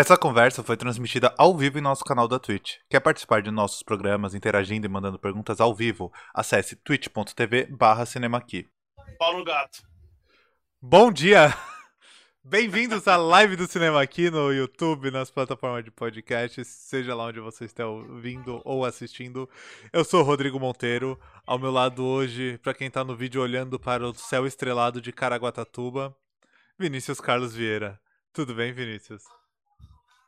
Essa conversa foi transmitida ao vivo em nosso canal da Twitch. Quer participar de nossos programas interagindo e mandando perguntas ao vivo? Acesse twitch.tv barra cinemaqui. Paulo Gato. Bom dia! Bem-vindos à live do cinema aqui no YouTube, nas plataformas de podcast, seja lá onde você esteja ouvindo ou assistindo. Eu sou Rodrigo Monteiro, ao meu lado hoje, para quem está no vídeo olhando para o céu estrelado de Caraguatatuba, Vinícius Carlos Vieira. Tudo bem, Vinícius?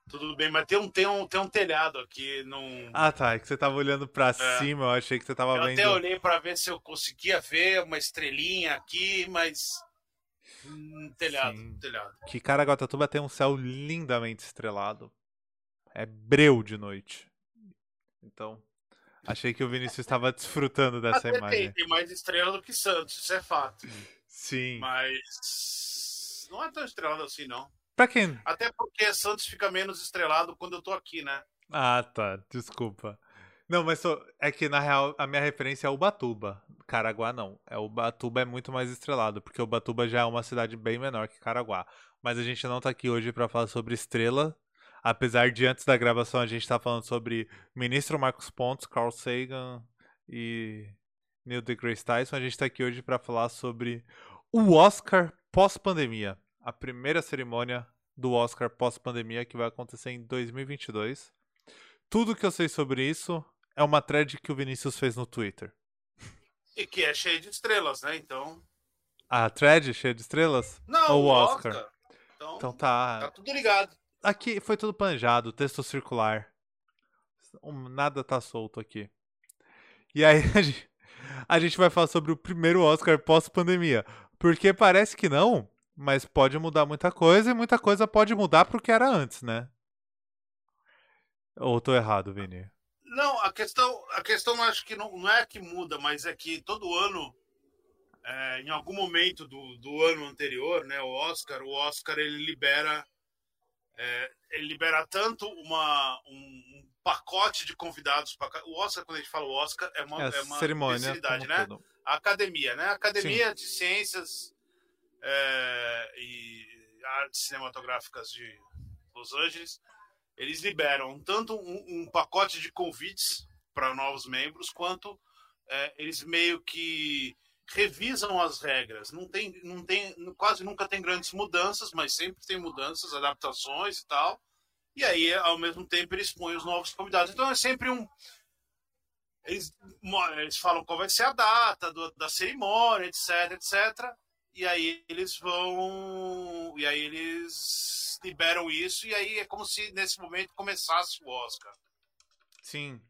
Tudo bem, mas tem um, tem um, tem um telhado aqui num. Ah, tá. É que você tava olhando pra é. cima, eu achei que você tava eu vendo. Eu até olhei para ver se eu conseguia ver uma estrelinha aqui, mas. Um telhado, um telhado. Que Caraguatatuba tem um céu lindamente estrelado. É breu de noite. Então, achei que o Vinícius estava desfrutando dessa Até imagem. Tem, tem mais estrela do que Santos, isso é fato. Sim. Mas. Não é tão estrelado assim, não. Pra quem? Até porque Santos fica menos estrelado quando eu tô aqui, né? Ah, tá. Desculpa. Não, mas só, é que na real a minha referência é Ubatuba. Caraguá não. É Ubatuba é muito mais estrelado, porque Ubatuba já é uma cidade bem menor que Caraguá. Mas a gente não tá aqui hoje para falar sobre estrela. Apesar de antes da gravação a gente tá falando sobre ministro Marcos Pontes, Carl Sagan e Neil deGrasse Tyson, a gente tá aqui hoje para falar sobre o Oscar pós-pandemia a primeira cerimônia do Oscar pós-pandemia que vai acontecer em 2022. Tudo que eu sei sobre isso é uma thread que o Vinícius fez no Twitter. E que é cheia de estrelas, né? Então. A thread cheia de estrelas? Não, Ou o Oscar. Oscar. Então, então tá. Tá tudo ligado. Aqui foi tudo planejado, texto circular. Nada tá solto aqui. E aí a gente, a gente vai falar sobre o primeiro Oscar pós-pandemia. Porque parece que não, mas pode mudar muita coisa e muita coisa pode mudar pro que era antes, né? Ou tô errado, Vini? Não, a questão, a questão acho que não, não é que muda, mas é que todo ano, é, em algum momento do, do ano anterior, né, o Oscar, o Oscar ele libera, é, ele libera tanto uma, um, um pacote de convidados para o Oscar quando a gente fala o Oscar é uma, é, é uma cerimônia, né? A academia, né? A academia Sim. de ciências é, e artes cinematográficas de Los Angeles, eles liberam tanto um, um pacote de convites para novos membros, quanto é, eles meio que revisam as regras. Não tem, não tem, quase nunca tem grandes mudanças, mas sempre tem mudanças, adaptações e tal. E aí, ao mesmo tempo, eles põem os novos convidados. Então é sempre um. Eles, eles falam qual vai ser a data do, da cerimônia, etc, etc. E aí eles vão. E aí eles liberam isso, e aí é como se nesse momento começasse o Oscar. Sim.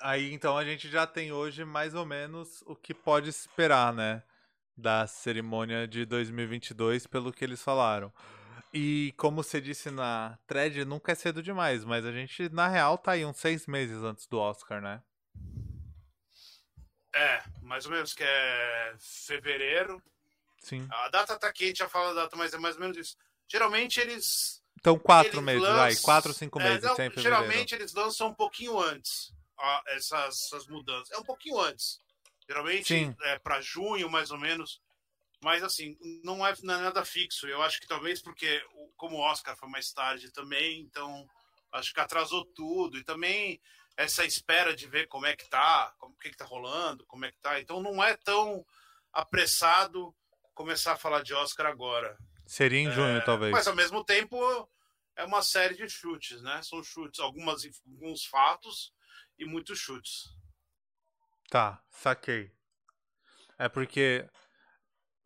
Aí então a gente já tem hoje mais ou menos o que pode esperar, né? Da cerimônia de 2022, pelo que eles falaram. E como você disse na thread, nunca é cedo demais, mas a gente, na real, tá aí uns seis meses antes do Oscar, né? É, mais ou menos, que é fevereiro. Sim. A data tá quente, já fala a data, mas é mais ou menos isso. Geralmente eles. Então, quatro meses, lançam... vai, quatro, cinco meses. É, não, geralmente eles lançam um pouquinho antes ó, essas, essas mudanças. É um pouquinho antes. Geralmente Sim. é para junho, mais ou menos. Mas assim, não é, não é nada fixo. Eu acho que talvez porque, como o Oscar foi mais tarde também, então acho que atrasou tudo. E também essa espera de ver como é que tá, como que, que tá rolando, como é que tá. Então não é tão apressado começar a falar de Oscar agora. Seria em junho, é, talvez. Mas ao mesmo tempo é uma série de chutes, né? São chutes, algumas, alguns fatos e muitos chutes. Tá, saquei. É porque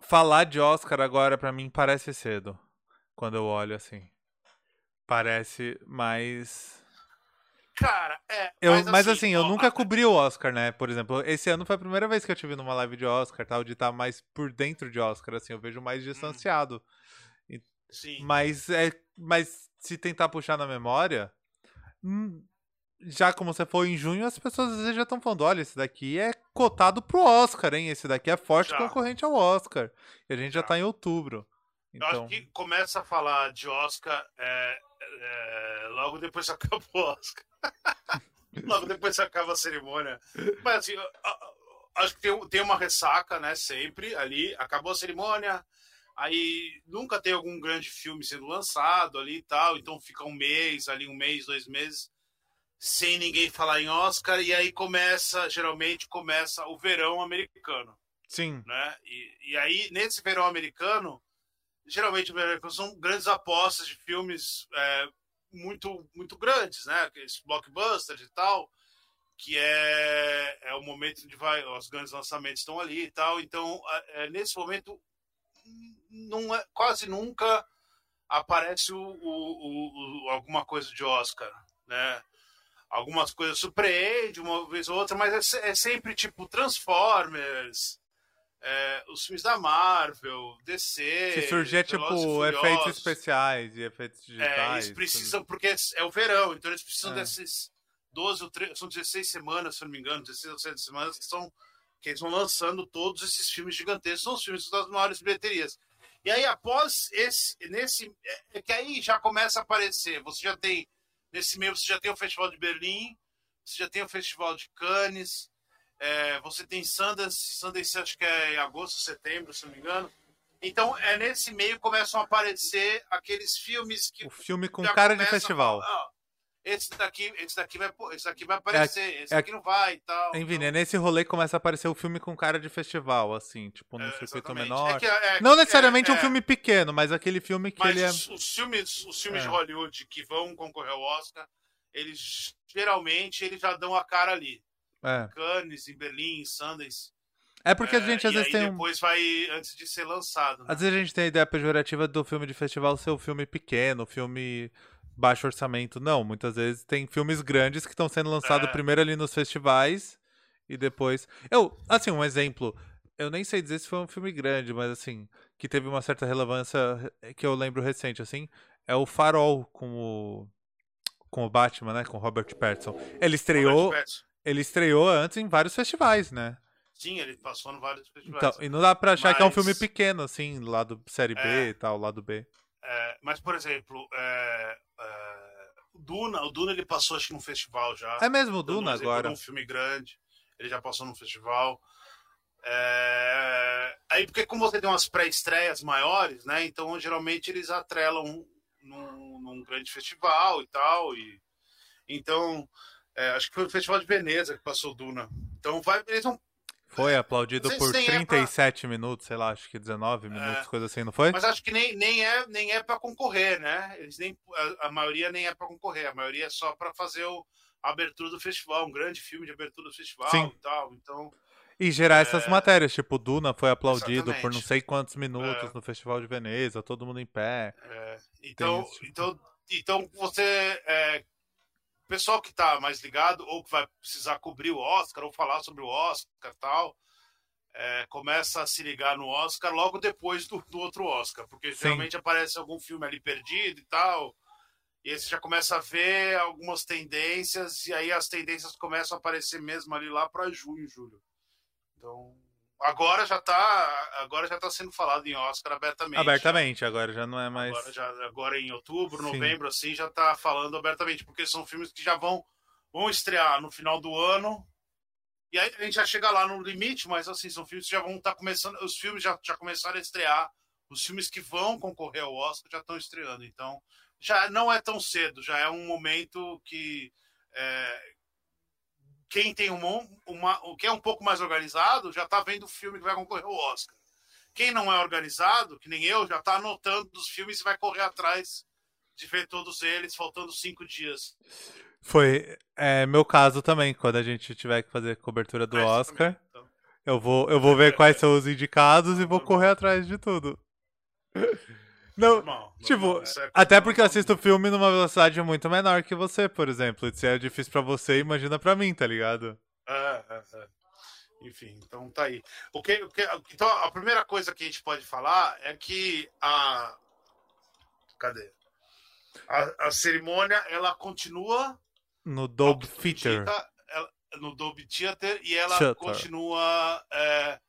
falar de Oscar agora para mim parece cedo. Quando eu olho assim. Parece mais Cara, é. Eu, mas, mas assim, assim eu ó, nunca cobri o Oscar, né? Por exemplo, esse ano foi a primeira vez que eu tive numa live de Oscar, tal, de estar tá mais por dentro de Oscar, assim, eu vejo mais hum. distanciado. Hum. Sim. Mas é, mas se tentar puxar na memória, hum, já como você foi em junho, as pessoas às vezes já estão falando, olha, esse daqui é cotado pro Oscar, hein? Esse daqui é forte já. concorrente ao Oscar. E a gente já, já tá em outubro. Então... Eu acho que começa a falar de Oscar é, é, logo depois que acaba o Oscar. logo depois que acaba a cerimônia. Mas assim, acho que tem, tem uma ressaca, né? Sempre ali. Acabou a cerimônia, Aí nunca tem algum grande filme sendo lançado ali e tal, então fica um mês, ali um mês, dois meses, sem ninguém falar em Oscar, e aí começa, geralmente começa o verão americano. Sim. Né? E, e aí, nesse verão americano, geralmente são grandes apostas de filmes é, muito, muito grandes, né? Aqueles blockbusters e tal, que é, é o momento onde vai, os grandes lançamentos estão ali e tal. Então, é, nesse momento, não é, quase nunca aparece o, o, o, alguma coisa de Oscar, né? Algumas coisas surpreende uma vez ou outra, mas é, é sempre tipo Transformers, é, os filmes da Marvel, DC. Se surgir é tipo efeitos especiais e efeitos é, digitais. É, eles precisam, porque é o verão, então eles precisam é. desses 12 ou 13, são 16 semanas, se não me engano, 16 ou 17 semanas que são que eles vão lançando todos esses filmes gigantescos, são os filmes das maiores bilheterias. E aí, após esse, nesse, é, é que aí já começa a aparecer. Você já tem, nesse meio, você já tem o Festival de Berlim, você já tem o Festival de Cannes, é, você tem Sundance, Sundance acho que é em agosto, setembro, se não me engano. Então, é nesse meio começam a aparecer aqueles filmes que. O filme com cara de festival. A, esse daqui, esse daqui vai, esse daqui vai aparecer, é, esse é, aqui não vai e tal. Enfim, então... nesse rolê começa a aparecer o filme com cara de festival, assim, tipo, no é, circuito menor. É que, é, não necessariamente um filme pequeno, mas aquele filme que mas ele é. Os, os filmes, os filmes de Hollywood que vão concorrer ao Oscar, eles geralmente eles já dão a cara ali. É. Cannes, em Berlim, em Sundance. É porque a é, gente às vezes tem. depois vai antes de ser lançado. Né? Às vezes a gente tem a ideia pejorativa do filme de festival ser o um filme pequeno, filme baixo orçamento. Não, muitas vezes tem filmes grandes que estão sendo lançados é. primeiro ali nos festivais e depois. Eu, assim, um exemplo. Eu nem sei dizer se foi um filme grande, mas assim, que teve uma certa relevância que eu lembro recente, assim, é o Farol com o com o Batman, né, com o Robert Pattinson. Ele estreou, ele estreou antes em vários festivais, né? Sim, ele passou em vários festivais. Então, e não dá pra achar mas... que é um filme pequeno, assim, lá do série B é... e tal, lado B. É, mas, por exemplo, é, é, o Duna, o Duna ele passou acho que num festival já. É mesmo o Duna agora. um filme grande, ele já passou num festival. É, aí, porque como você tem umas pré-estreias maiores, né? Então, geralmente eles atrelam num, num grande festival e tal. E, então, é, acho que foi o Festival de Veneza que passou Duna. Então, vai, eles foi aplaudido por 37 é pra... minutos, sei lá, acho que 19 minutos, é, coisa assim, não foi? Mas acho que nem, nem é nem é para concorrer, né? Eles nem a, a maioria nem é para concorrer, a maioria é só para fazer o, a abertura do festival, um grande filme de abertura do festival Sim. e tal. Então e gerar é... essas matérias, tipo, Duna foi aplaudido Exatamente. por não sei quantos minutos é... no Festival de Veneza, todo mundo em pé. É. Então, tipo... então, então você é, pessoal que está mais ligado ou que vai precisar cobrir o Oscar ou falar sobre o Oscar tal, é, começa a se ligar no Oscar logo depois do, do outro Oscar, porque Sim. geralmente aparece algum filme ali perdido e tal, e aí você já começa a ver algumas tendências, e aí as tendências começam a aparecer mesmo ali lá para junho, julho. Então, Agora já está agora já tá sendo falado em Oscar abertamente. Abertamente, agora já não é mais. Agora, já, agora em outubro, novembro, Sim. assim, já está falando abertamente, porque são filmes que já vão, vão estrear no final do ano. E aí a gente já chega lá no limite, mas assim, são filmes que já vão estar tá começando. Os filmes já, já começaram a estrear. Os filmes que vão concorrer ao Oscar já estão estreando. Então, já não é tão cedo, já é um momento que. É, quem tem uma, uma, quem é um pouco mais organizado já está vendo o filme que vai concorrer ao Oscar. Quem não é organizado, que nem eu, já está anotando os filmes e vai correr atrás de ver todos eles, faltando cinco dias. Foi é, meu caso também, quando a gente tiver que fazer cobertura do Oscar. Também, então. Eu vou, eu vou ver quais são os indicados e vou correr atrás de tudo. Não, normal, tipo, normal, é até porque eu assisto o filme numa velocidade muito menor que você, por exemplo. Se é difícil para você, imagina para mim, tá ligado? É, é, é. Enfim, então tá aí. O que, o que, então, a primeira coisa que a gente pode falar é que a. Cadê? A, a cerimônia, ela continua. No Dolby Theater. no Dolby Theater e ela Shutter. continua. É,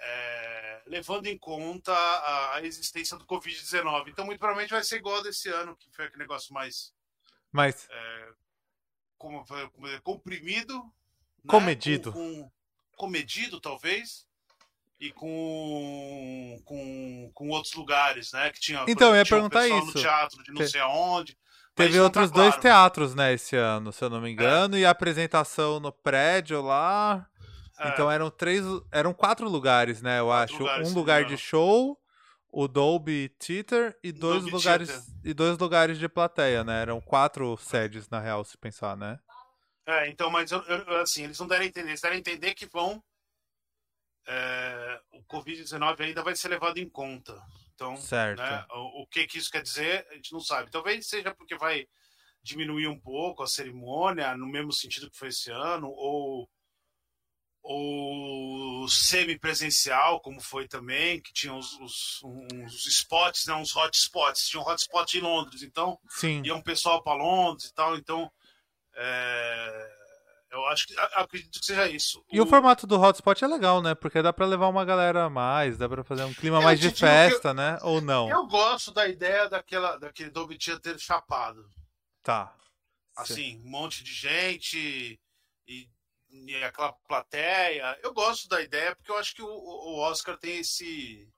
é, levando em conta a, a existência do Covid-19. Então, muito provavelmente vai ser igual desse ano, que foi aquele negócio mais. mais é, como, como, comprimido. Comedido. Né? Com, com, comedido, talvez. e com, com, com outros lugares, né? Que tinha, então, eu ia tinha perguntar um isso. no teatro de não Te... sei aonde. Teve outros tá dois claro. teatros, né, esse ano, se eu não me engano, é. e a apresentação no prédio lá. É. Então eram três, eram quatro lugares, né, eu quatro acho. Lugares, um lugar de show, o Dolby Theater e dois Dolby lugares Theater. e dois lugares de plateia, né? Eram quatro sedes na real, se pensar, né? É, então, mas eu, eu, assim, eles não deram a entender, eles deram a entender que vão é, o Covid-19 ainda vai ser levado em conta. Então, né, o, o, que, que isso quer dizer, a gente não sabe. Talvez seja porque vai diminuir um pouco a cerimônia, no mesmo sentido que foi esse ano, ou, ou semi-presencial, como foi também, que tinha os, os, uns spots, né, uns hotspots. Tinha um hotspot em Londres, então Sim. ia um pessoal para Londres e tal, então. É eu acho que acredito que seja isso. E o... o, formato do hotspot é legal, né? Porque dá para levar uma galera a mais, dá para fazer um clima eu mais de festa, eu... né? Ou não? Eu gosto da ideia daquela, daquele Dolby ter chapado. Tá. Assim, Sim. um monte de gente e, e, aquela plateia. Eu gosto da ideia porque eu acho que o, o Oscar tem esse.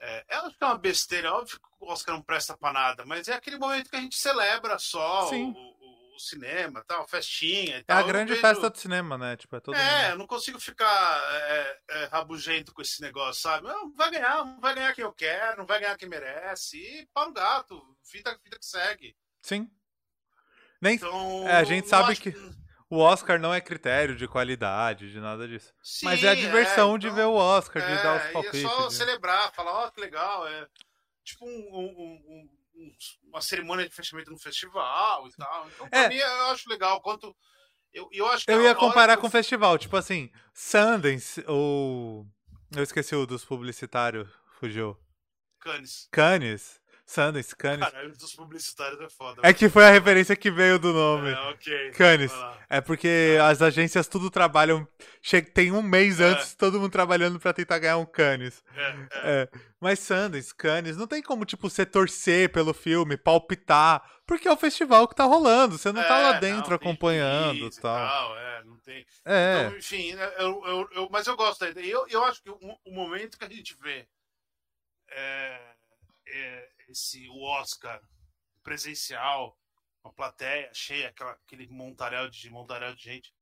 É, eu acho que é uma besteira, óbvio que o Oscar não presta pra nada, mas é aquele momento que a gente celebra só Sim. o, cinema, tal, festinha e tal. É a grande vejo... festa do cinema, né? Tipo, é todo É, mundo... eu não consigo ficar é, é, rabugento com esse negócio, sabe? Não, vai ganhar, não vai ganhar quem eu quero, não vai ganhar quem merece. E para o gato, vida, vida que segue. Sim. Nem... Então, é, a gente sabe que... que o Oscar não é critério de qualidade, de nada disso. Sim, Mas é a diversão é, então, de ver o Oscar, de dar os é, palpites. É só celebrar, falar, ó, oh, que legal. É tipo um, um, um uma cerimônia de fechamento no festival e tal. Então, pra é. mim, eu acho legal. Quanto. Eu, eu, acho eu ia comparar com o festival, tipo assim, Sundance ou. Eu esqueci o dos publicitários, fugiu. Cannes. Cannes. Sundance, Cannes. Caralho, dos publicitários é foda. É que foi a referência que veio do nome. É, ok. Cannes. É porque as agências tudo trabalham. Tem um mês é. antes, todo mundo trabalhando para tentar ganhar um Cannes. É, é. é. Mas Sundance, Cannes, não tem como, tipo, você torcer pelo filme, palpitar, porque é o festival que tá rolando. Você não tá lá é, dentro não, acompanhando e tal. tal. É, não tem. É. Então, enfim, né, eu, eu, eu, mas eu gosto da ideia. Eu, eu acho que o, o momento que a gente vê. É, é, esse o Oscar presencial, uma plateia cheia, aquela, aquele montaréu de montaréu de gente,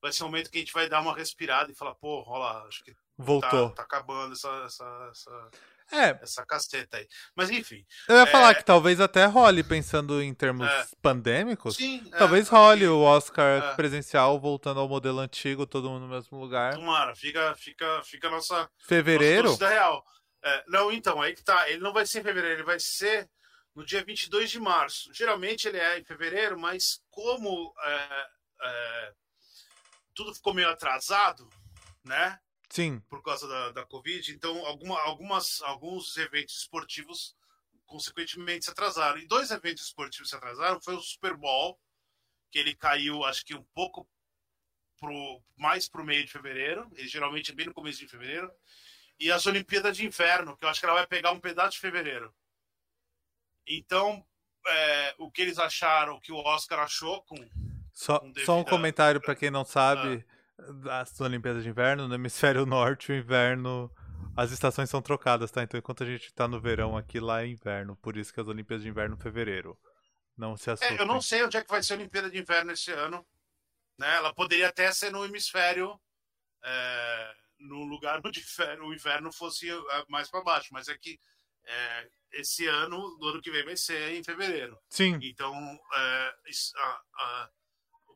vai ser um momento que a gente vai dar uma respirada e falar, pô, rola, acho que voltou, tá, tá acabando essa, essa, essa, é. essa caceta aí. Mas enfim. Eu ia é... falar que talvez até role, pensando em termos é. pandêmicos. Sim, é, talvez role o Oscar é. presencial voltando ao modelo antigo, todo mundo no mesmo lugar. Tomara, fica, fica, fica nossa. Fevereiro? Nossa real. É, não, então, aí que tá. Ele não vai ser em fevereiro, ele vai ser no dia 22 de março. Geralmente ele é em fevereiro, mas como é, é, tudo ficou meio atrasado, né? Sim. Por causa da, da Covid, então alguma, algumas, alguns eventos esportivos consequentemente se atrasaram. E dois eventos esportivos se atrasaram foi o Super Bowl, que ele caiu, acho que um pouco pro, mais para o meio de fevereiro, ele geralmente é bem no começo de fevereiro, e as Olimpíadas de Inverno, que eu acho que ela vai pegar um pedaço de fevereiro. Então, é, o que eles acharam, o que o Oscar achou com. Só, com só um comentário para quem não sabe: ah. as Olimpíadas de Inverno, no hemisfério norte, o inverno. As estações são trocadas, tá? Então, enquanto a gente tá no verão aqui, lá é inverno. Por isso que as Olimpíadas de Inverno fevereiro. Não se assustem. É, eu não sei onde é que vai ser a Olimpíada de Inverno esse ano. Né? Ela poderia até ser no hemisfério. É no lugar onde o inverno fosse eh, mais para baixo, mas é que é, esse ano, no ano que vem, vai ser em fevereiro. Sim. Então, é, a, a,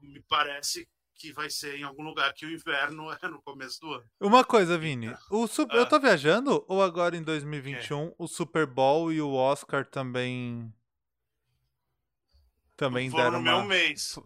me parece que vai ser em algum lugar que o inverno é no começo do ano. Uma coisa, Vini, o super, ah. eu tô viajando ou agora em 2021 é. o Super Bowl e o Oscar também também Foram deram no uma... meu mês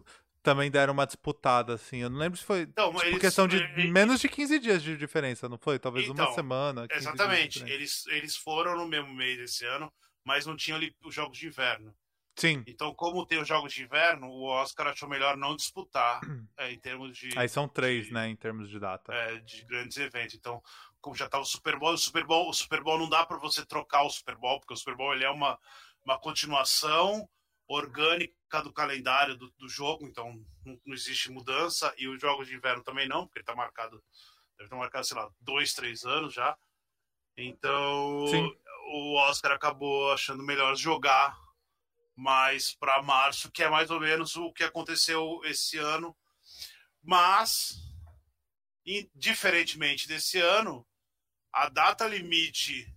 também deram uma disputada, assim. Eu não lembro se foi então, tipo, eles, questão de menos de 15 dias de diferença, não foi? Talvez então, uma semana. Exatamente. Eles, eles foram no mesmo mês esse ano, mas não tinham ali os jogos de inverno. Sim. Então, como tem os jogos de inverno, o Oscar achou melhor não disputar é, em termos de. Aí são três, de, né, em termos de data. É, de grandes eventos. Então, como já tá o Super Bowl, o Super Bowl, o Super Bowl não dá para você trocar o Super Bowl, porque o Super Bowl ele é uma, uma continuação orgânica do calendário do, do jogo, então não, não, existe mudança, e os jogos de inverno também não, porque ele está marcado Deve ter marcado, sei lá, dois, três anos já. Então, Sim. o Oscar acabou achando melhor jogar mais para março, que é mais ou menos o que aconteceu esse ano. Mas, diferentemente desse ano, a data limite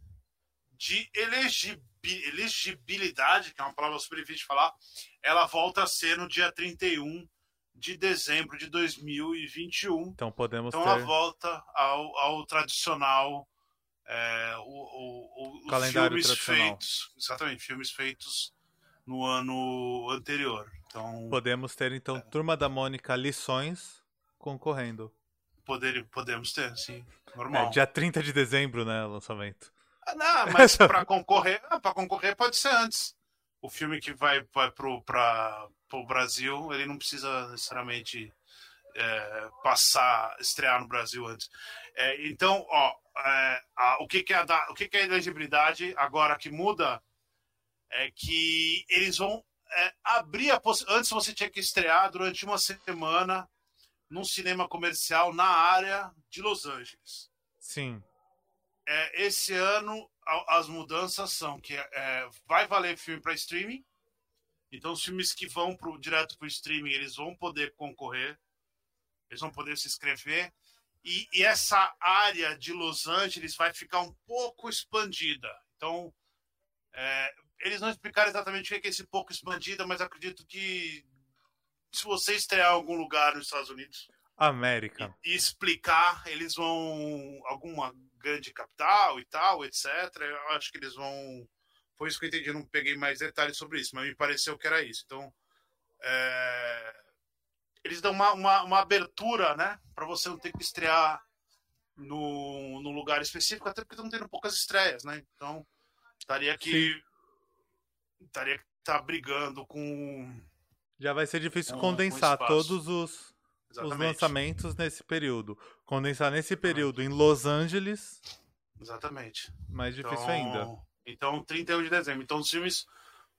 de elegibilidade elegibilidade, que é uma palavra super difícil de falar, ela volta a ser no dia 31 de dezembro de 2021. Então podemos Então ter... ela volta ao, ao tradicional é, o, o, o, Calendário filmes tradicional. feitos, exatamente, filmes feitos no ano anterior. Então Podemos ter, então, Turma da Mônica Lições concorrendo. poder, podemos ter, sim, É, normal. dia 30 de dezembro, né, lançamento. Ah, Não, mas para concorrer, para concorrer pode ser antes. O filme que vai, pra, pro Brasil, ele não precisa necessariamente é, passar, estrear no Brasil antes. É, então, ó, é, a- o que, que é a, o que, que é a elegibilidade agora que muda é que eles vão é, abrir a possi- Antes você tinha que estrear durante uma semana num cinema comercial na área de Los Angeles Sim. É, esse ano as mudanças são que é, vai valer filme para streaming. Então os filmes que vão pro, direto para o streaming eles vão poder concorrer, eles vão poder se inscrever. E, e essa área de Los Angeles vai ficar um pouco expandida. Então é, eles não explicaram exatamente o que é esse pouco expandida, mas acredito que se você estrear em algum lugar nos Estados Unidos, América. e explicar, eles vão alguma grande capital e tal, etc. Eu acho que eles vão. Foi isso que eu entendi, não peguei mais detalhes sobre isso, mas me pareceu que era isso. Então, é, eles dão uma, uma, uma abertura, né, para você não ter que estrear no, no lugar específico, até porque estão tendo poucas estreias, né? Então, estaria que estaria que tá brigando com Já vai ser difícil condensar todos os, os exatamente, lançamentos nesse período. Condensar nesse período em Los Angeles, exatamente. mais difícil Então, ainda. Então, 31 de dezembro. Então, os filmes,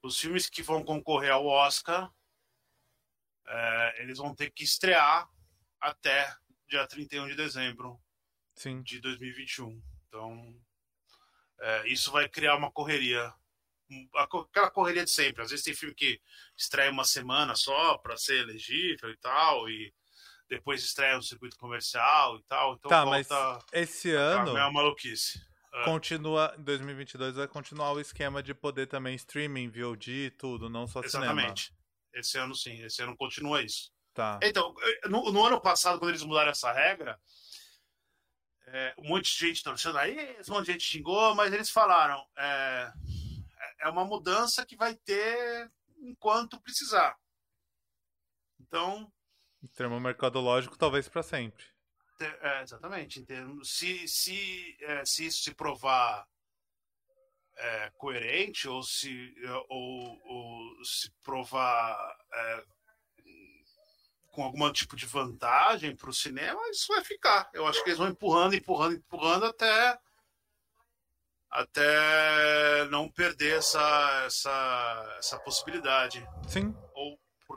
os filmes que vão concorrer ao Oscar, é, eles vão ter que estrear até dia 31 de dezembro Sim. de 2021. Então, é, isso vai criar uma correria. Aquela correria de sempre. Às vezes tem filme que estreia uma semana só para ser elegível e tal, e depois estreia no circuito comercial e tal. Então, Tá, mas volta esse a ano meio maluquice. É. continua, em 2022 vai continuar o esquema de poder também streaming, VOD e tudo, não só cinema. Exatamente. Esse ano sim, esse ano continua isso. Tá. Então, no, no ano passado, quando eles mudaram essa regra, é, um monte de gente torcendo aí, um monte de gente xingou, mas eles falaram: é, é uma mudança que vai ter enquanto precisar. Então, Em termo mercadológico, talvez pra sempre. é, exatamente. Se, se, é, se isso se provar é, coerente ou se, ou, ou se provar é, com algum tipo de vantagem para o cinema, isso vai ficar. Eu acho que eles vão empurrando, empurrando, empurrando até até não perder essa, essa, essa possibilidade. Sim.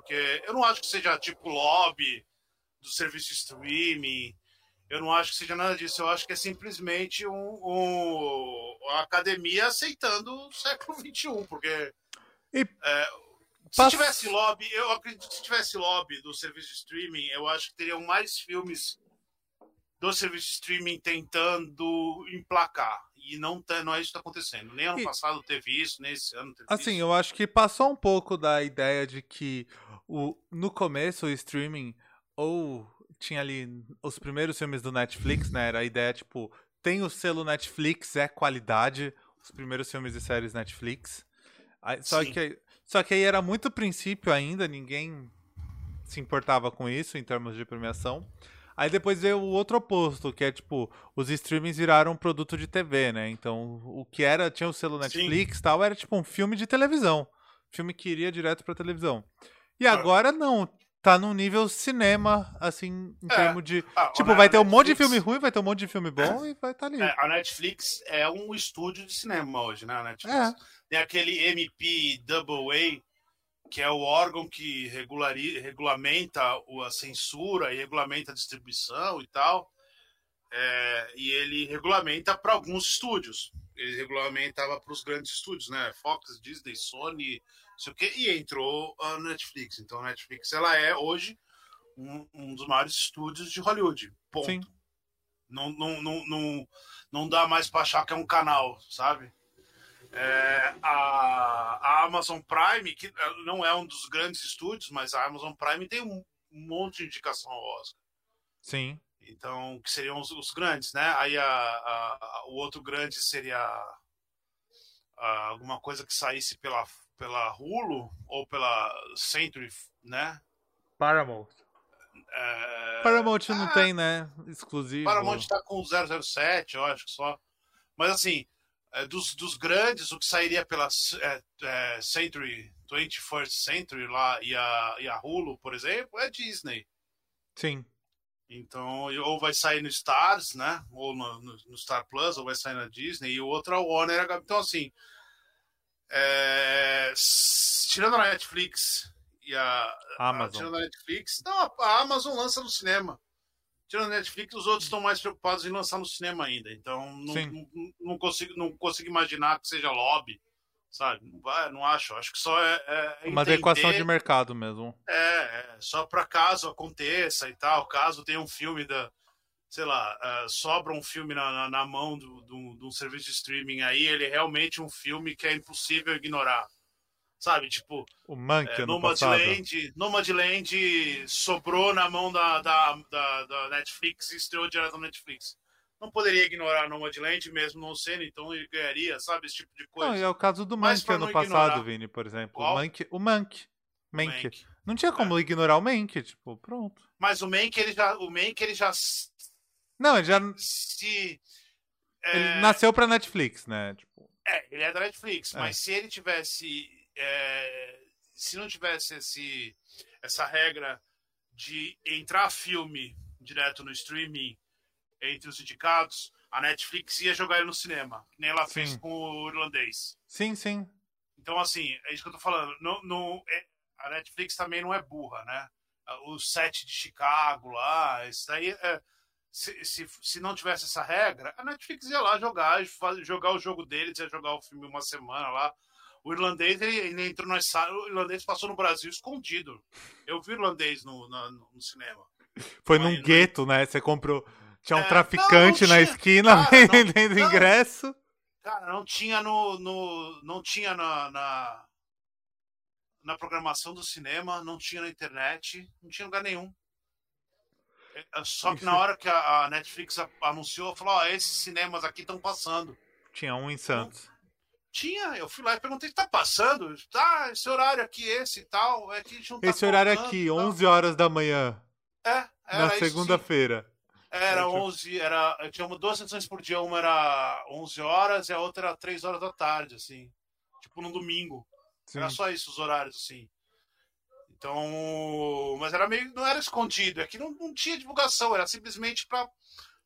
Porque eu não acho que seja tipo lobby do serviço de streaming. Eu não acho que seja nada disso. Eu acho que é simplesmente um, um- a academia aceitando o século XXI, porque E é, se tivesse lobby, eu acredito que se tivesse lobby do serviço de streaming, eu acho que teriam mais filmes do serviço de streaming tentando emplacar. E não, tá- não é isso que está acontecendo. Nem ano E- passado teve isso, nem esse ano teve Assim, isso. eu acho que passou um pouco da ideia de que o, no começo o streaming ou tinha ali os primeiros filmes do Netflix, né? Era a ideia, tipo, tem o selo Netflix, é qualidade, os primeiros filmes e séries Netflix. Aí- só, Sim. que, só que aí era muito princípio ainda, ninguém se importava com isso em termos de premiação. Aí depois veio o outro oposto, que é tipo, os streamings viraram um produto de TV, né? Então, o que era, tinha o selo. Netflix e tal, era tipo um filme de televisão. Filme que iria direto pra televisão. E Ah. agora não, tá num nível cinema, assim, em É. termos de. Ah, Tipo, a vai ter um monte de filme ruim, vai ter um monte de filme bom e vai estar ali. É, a Netflix é um estúdio de cinema hoje, né? A Netflix. É. Tem aquele MPAA, que é o órgão que regulari, regulamenta a censura e regulamenta a distribuição e tal. é, e ele regulamenta para alguns estúdios. Ele regulamentava para os grandes estúdios, né? Fox, Disney, Sony, não sei o quê, e entrou a Netflix. Então a Netflix ela é hoje um, um dos maiores estúdios de Hollywood. Ponto. Sim. Não, não, não, não, não dá mais para achar que é um canal, sabe? É, a, a, Amazon Prime, que não é um dos grandes estúdios, mas a Amazon Prime tem um, monte de indicação ao Oscar. Sim. Então, que seriam os, os grandes, né? Aí a, a, o outro grande seria alguma coisa que saísse pela, pela Hulu ou pela Century, né? Paramount. É... Paramount não ah, tem, né? Exclusivo. Paramount tá com 007, eu acho que só. Mas assim, é, dos, dos grandes, o que sairia pela é, é, Century, 21st Century lá e a, e a Hulu, por exemplo, é Disney. Sim. Então, ou vai sair no Stars, né? Ou no, no, Star Plus, ou vai sair na Disney, e o outro é o Warner. Então, assim, é... tirando a Netflix e a Amazon. tirando a Netflix, não, a Amazon lança no cinema. Tirando Netflix, os outros estão mais preocupados em lançar no cinema ainda. Então, não, não, não, consigo, não consigo imaginar que seja lobby sabe? Não, vai, não acho. Acho que só é. é Uma entender, adequação de mercado mesmo. É, é só para caso aconteça e tal, caso tenha um filme da. Sei lá, uh, sobra um filme na, na, na mão do, do, do, serviço de streaming aí, ele é realmente um filme que é impossível ignorar. Sabe, tipo. O Monk, é, Nomadland, Nomadland sobrou na mão da, da, da, da Netflix e estreou direto na Netflix não poderia ignorar Nomadland mesmo não sendo, então ele ganharia, sabe? Esse tipo de coisa. Não, e é o caso do Mank ano passado, Vini, por exemplo. Qual? O Mank. O Mank. Mank. Mank. Não tinha como é. ignorar o Mank, tipo, pronto. Mas o Mank, ele já. O Mank, ele já. Não, ele já. Se. Ele é... nasceu pra Netflix, né? Tipo... É, ele é da Netflix, é. mas se ele tivesse. É... Se não tivesse esse, essa regra de entrar filme direto no streaming entre os sindicatos, a Netflix ia jogar ele no cinema, que nem ela sim. fez com o irlandês. Sim, sim. Então, assim, é isso que eu tô falando. Não, não, é, a Netflix também não é burra, né? O set de Chicago lá, isso daí. É, se, se, se não tivesse essa regra, a Netflix ia lá jogar, jogar o jogo deles, ia jogar o filme uma semana lá. O irlandês, ele, ele entrou na sala, o irlandês passou no Brasil escondido. Eu vi o irlandês no, no, no cinema. Foi num gueto, né? Você comprou. Tinha um é, traficante não, não na esquina cara, vendendo não, ingresso. Cara, não tinha no. no não tinha na, na, na, programação do cinema, não tinha na internet, não tinha lugar nenhum. É, só que na hora que a, a Netflix anunciou, falou: Ó, oh, esses cinemas aqui estão passando. Tinha um em Santos. Tinha, eu fui lá e perguntei: tá passando? Tá, esse horário aqui, esse e tal. É que a gente não tá esse horário aqui, 11 horas da manhã. É, na segunda-feira. Era 11, era, eu tinha duas sessões por dia, uma era 11 horas e a outra era 3 horas da tarde, assim. Tipo no domingo. Sim. Era só isso os horários, assim. Então, mas era meio, não era escondido, é que não, não tinha divulgação, era simplesmente para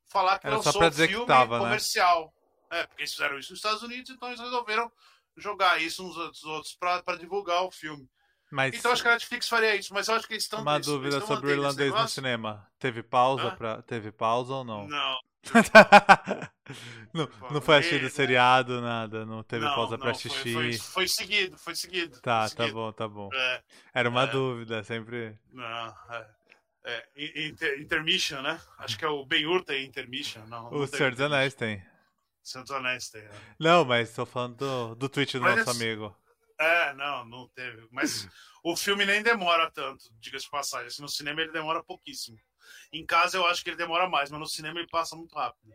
falar que era lançou só pra dizer filme que tava, né? comercial. Né? É, porque eles fizeram isso nos Estados Unidos, então eles resolveram jogar isso nos outros para divulgar o filme. Mas... Então acho que a Netflix faria isso, mas eu acho que eles estão. Uma dúvida sobre o irlandês no cinema. Teve pausa para Teve pausa ou não? Não. não, não foi assistido seriado, nada, não teve não, pausa para assistir. Foi, foi, foi, seguido, foi seguido. Tá, foi tá seguido. tá bom, tá bom. É, Era uma é, dúvida, sempre. Não, é, é inter, intermission, né? Acho que é o Ben-Hur tem intermission. Não, o Senhor dos Anéis tem. Dos Anéis tem. Né? Não, mas tô falando do, do tweet do mas nosso amigo. É, não, não teve. Mas o filme nem demora tanto, diga-se de passagem. Assim, no cinema ele demora pouquíssimo. Em casa eu acho que ele demora mais, mas no cinema ele passa muito rápido.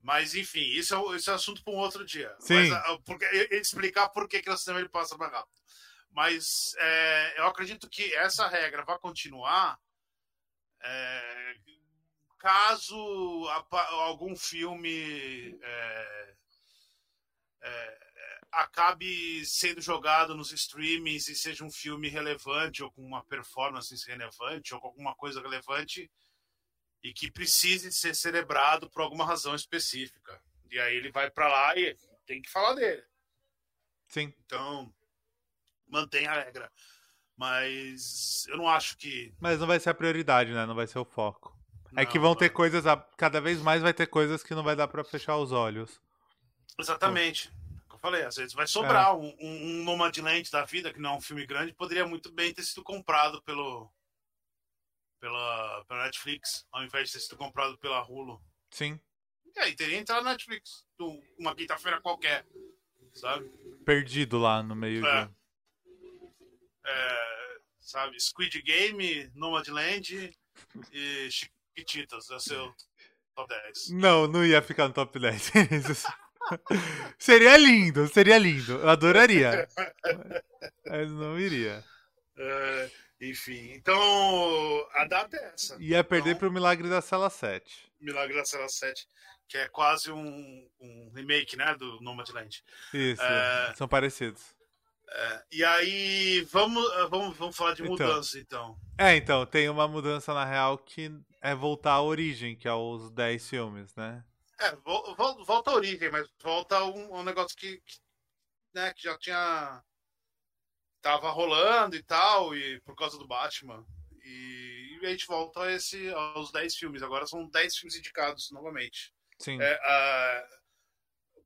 Mas enfim, isso é, isso é assunto para um outro dia. Sim. Mas, ah, porque, explicar por que, que no cinema ele passa mais rápido. Mas é, eu acredito que essa regra vai continuar é, caso algum filme é, é acabe sendo jogado nos streamings e seja um filme relevante ou com uma performance relevante ou com alguma coisa relevante e que precise ser celebrado por alguma razão específica. E aí ele vai para lá e tem que falar dele. Sim. Então, mantém a regra. Mas eu não acho que. Mas não vai ser a prioridade, né? Não vai ser o foco. É que vão ter coisas, a- cada vez mais vai ter coisas que não vai dar pra fechar os olhos. Exatamente. Como eu falei, às vezes vai É. sobrar um, um, um Nomadland da vida, que não é um filme grande, poderia muito bem ter sido comprado pelo pela, pela Netflix, ao invés de ter sido comprado pela Hulu. Sim, E aí teria entrado na Netflix, uma quinta-feira qualquer, sabe? perdido lá no meio É. de... É, sabe, Squid Game, Nomadland e Chiquititas, é seu top 10. Não, não ia ficar no top 10. seria lindo, seria lindo. Eu adoraria. Mas não iria. É, enfim, então a data é essa. Ia perder Então- pro Milagre da Sala 7. Milagre da Cela 7, que é quase um, um remake, né, do Nomadland. Isso, É. são parecidos. E aí, vamos, vamos, vamos falar de Então. mudança, então. É, então, tem uma mudança na real que é voltar à origem, que é os 10 filmes, né? É, vol- vol- volta à origem, mas volta a um, a um negócio que, que, né, que já tinha... Tava rolando e tal, e por causa do Batman. E, e a gente volta a esse, aos 10 filmes. Agora são 10 filmes indicados novamente. Sim. É, ah,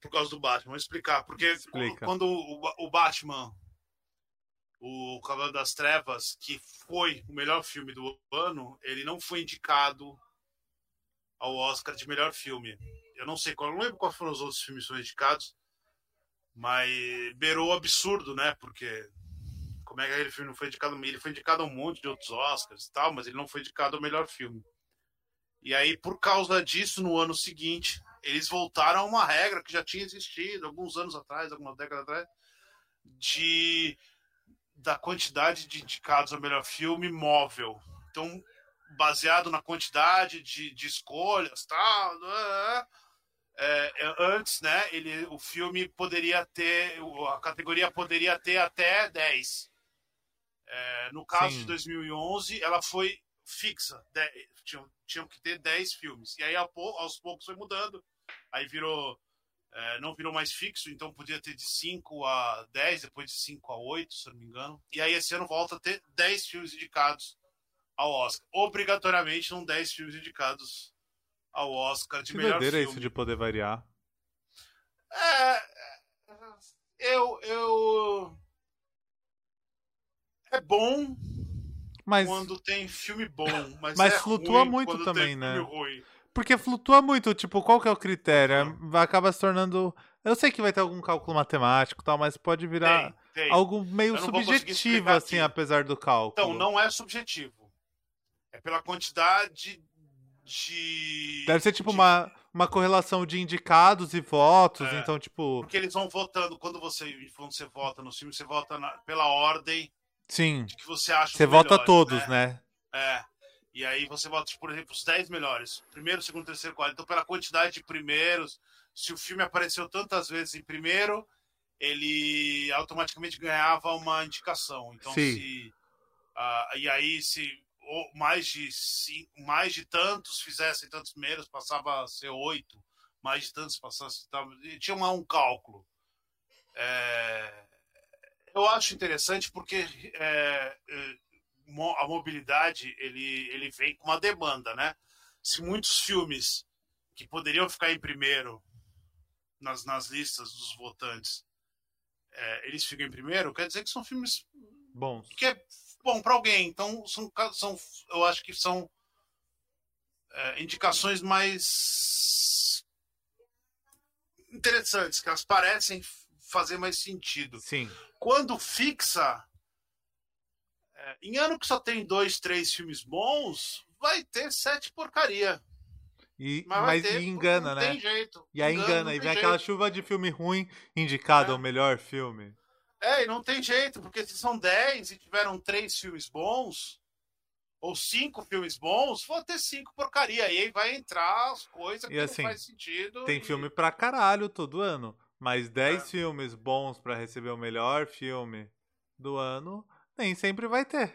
por causa do Batman. Vou explicar. Porque Explica. quando o, o Batman, o Cavaleiro das Trevas, que foi o melhor filme do ano, ele não foi indicado ao Oscar de melhor filme. Eu não sei qual, não lembro quais foram os outros filmes que foram indicados, mas beirou o absurdo, né? Porque como é que aquele filme não foi indicado? Ele foi indicado a um monte de outros Oscars e tal, mas ele não foi indicado ao melhor filme. E aí, por causa disso, no ano seguinte, eles voltaram a uma regra que já tinha existido alguns anos atrás, algumas décadas atrás, de da quantidade de indicados ao melhor filme móvel. Então, baseado na quantidade de, de escolhas, tal, é, é, antes, né, ele, o filme poderia ter, a categoria poderia ter até 10. É, no caso Sim. de 2011, ela foi fixa, de- tinham, tinham que ter 10 filmes. E aí, aos poucos, foi mudando. Aí virou, é, não virou mais fixo, então podia ter de 5 a 10, depois de 5 a 8, se eu não me engano. E aí, esse ano volta a ter 10 filmes indicados ao Oscar. Obrigatoriamente, são 10 filmes indicados ao Oscar de Que melhor filme. isso de poder variar. É, eu, eu. É bom Mas. quando tem filme bom, mas, Mas é flutua muito também, né? filme ruim. Porque flutua muito, tipo, qual que é o critério? É- vai- Acaba se tornando. Eu sei que vai ter algum cálculo matemático e tal, mas pode virar Tem, tem. algo meio subjetivo, assim, aqui. apesar do cálculo. Então, não é subjetivo. É pela quantidade de. Deve ser tipo de- uma, uma correlação de indicados e votos, É. então, tipo. Porque eles vão votando. Quando você, quando você vota no filme, você vota na- pela ordem Sim. que você acha. Você os vota melhores, todos, né? né? É. E aí você vota, por exemplo, os 10 melhores. Primeiro, segundo, terceiro, quarto. Então, pela quantidade de primeiros, se o filme apareceu tantas vezes em primeiro, ele automaticamente ganhava uma indicação. Então, Sim. se. ah, e aí, se mais de, cinco, mais de tantos fizessem tantos primeiros, passava a ser oito. Mais de tantos passasse. tava- e Tinha uma- um cálculo. É, eu acho interessante porque é, é, a mobilidade ele, ele vem com uma demanda, né? Se muitos filmes que poderiam ficar em primeiro nas, nas listas dos votantes é, eles ficam em primeiro, quer dizer que são filmes Bons. que é bom para alguém. Então, são, são, eu acho que são é, indicações mais interessantes, que elas parecem fazer mais sentido Sim. quando fixa, é, em ano que só tem dois, três filmes bons, vai ter sete porcaria. E, Mas, mas ter, e engana, não né? tem jeito. E aí engana, não e vem jeito. aquela chuva de filme ruim indicado É. ao melhor filme. É, e não tem jeito, porque se são dez e tiveram três filmes bons, ou cinco filmes bons, vão ter cinco porcaria. E aí vai entrar as coisas que assim, não faz sentido. Tem e- filme pra caralho todo ano, mas 10 É. filmes bons pra receber o melhor filme do ano, nem sempre vai ter.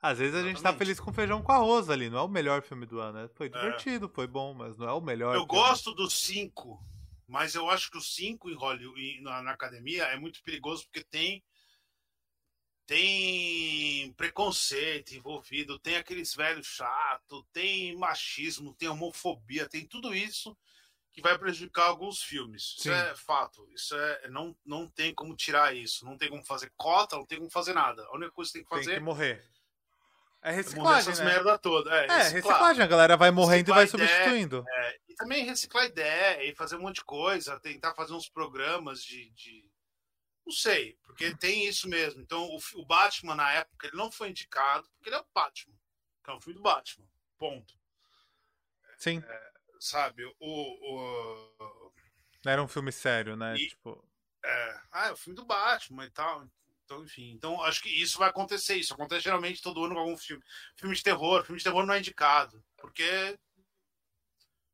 Às vezes a gente tá Exatamente. feliz com feijão com arroz ali, não é o melhor filme do ano. né? Foi divertido, foi bom, mas não é o melhor. Eu filme. gosto dos cinco, mas eu acho que os cinco em Hollywood, na, na academia é muito perigoso porque tem tem preconceito envolvido, tem aqueles velhos chato, tem machismo, tem homofobia, tem tudo isso que vai prejudicar alguns filmes. Sim. Isso é fato. Isso é não não tem como tirar isso, não tem como fazer cota, não tem como fazer nada. A única coisa que tem que fazer tem que morrer. É reciclagem, essas né? merda toda. É, é reciclagem, a galera vai morrendo reciclar e vai substituindo. é, e também reciclar ideia e fazer um monte de coisa, tentar fazer uns programas de, de... Não sei, porque tem isso mesmo. Então, o, o, Batman, na época, ele não foi indicado, porque ele é o Batman, que é um filme do Batman. Ponto. Sim. É, sabe, o, o... Era um filme sério, né? E, tipo... É, ah, é o filme do Batman e tal. Então, enfim, então acho que isso vai acontecer. Isso acontece geralmente todo ano com algum filme. Filme de terror. Filme de terror não é indicado. Porque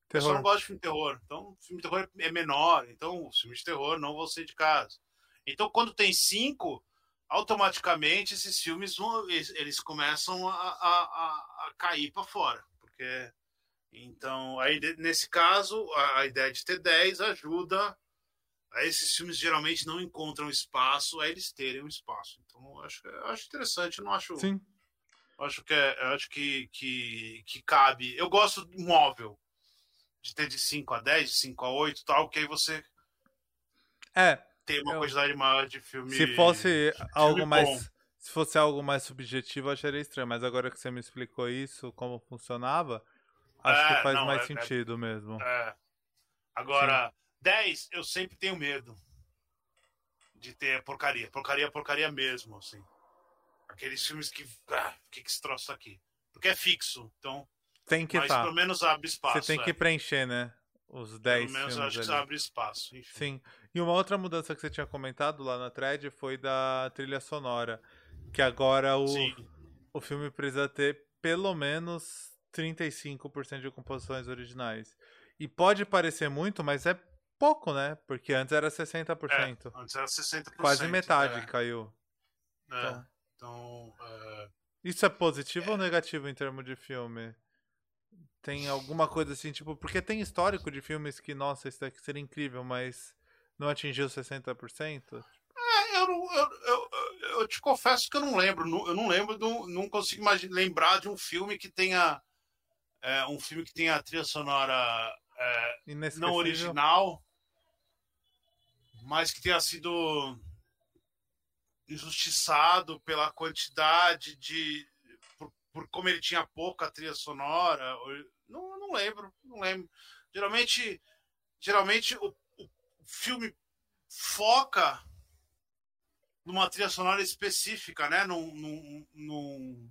o pessoal não gosta de filme de terror. Então, filme de terror é menor. Então, os filmes de terror não vão ser indicados. Então, quando tem cinco, automaticamente esses filmes vão, eles começam a, a, a, a cair para fora. Porque. Então, aí nesse caso, a, a ideia de ter 10 ajuda Aí esses filmes geralmente não encontram espaço, a eles terem um espaço. Então, eu acho, acho interessante, não acho. Sim. Eu acho que, é, acho que, que, que cabe. Eu gosto do móvel, de ter de 5 a 10, de 5 a 8 tal, que aí você é, tem uma eu... quantidade maior de filme. Se fosse algo mais. Bom. Se fosse algo mais subjetivo, eu acharia estranho. Mas agora que você me explicou isso, como funcionava, acho é, que faz não, mais é, é sentido mesmo. É. Agora. Sim 10, eu sempre tenho medo de ter porcaria. Porcaria, porcaria mesmo, assim. Aqueles filmes que. Ah, o que, que esse troço aqui? Porque é fixo, então. Tem que Mas tá. pelo menos abre espaço. Você tem é. que preencher, né? Os 10 Pelo menos acho ali. que abre espaço. Enfim. Sim. E uma outra mudança que você tinha comentado lá na thread foi da trilha sonora. Que agora o, o filme precisa ter pelo menos 35% de composições originais. E pode parecer muito, mas é pouco, né? Porque antes era 60%. É, antes era 60%. Quase metade é. caiu. É, então, então é... Isso é positivo ou negativo em termos de filme? Tem alguma coisa assim, tipo, porque tem histórico de filmes que, nossa, isso daqui seria incrível, mas não atingiu 60%? É, eu, eu, eu, eu, te confesso que eu não lembro. Eu não lembro, do, não consigo mais lembrar de um filme que tenha. É, um filme que tenha a trilha sonora é, não original mas que tenha sido injustiçado pela quantidade de. Por, por como ele tinha pouca trilha sonora. Não, não lembro, não lembro. Geralmente, geralmente o, o filme foca numa trilha sonora específica, né? Num, num, num,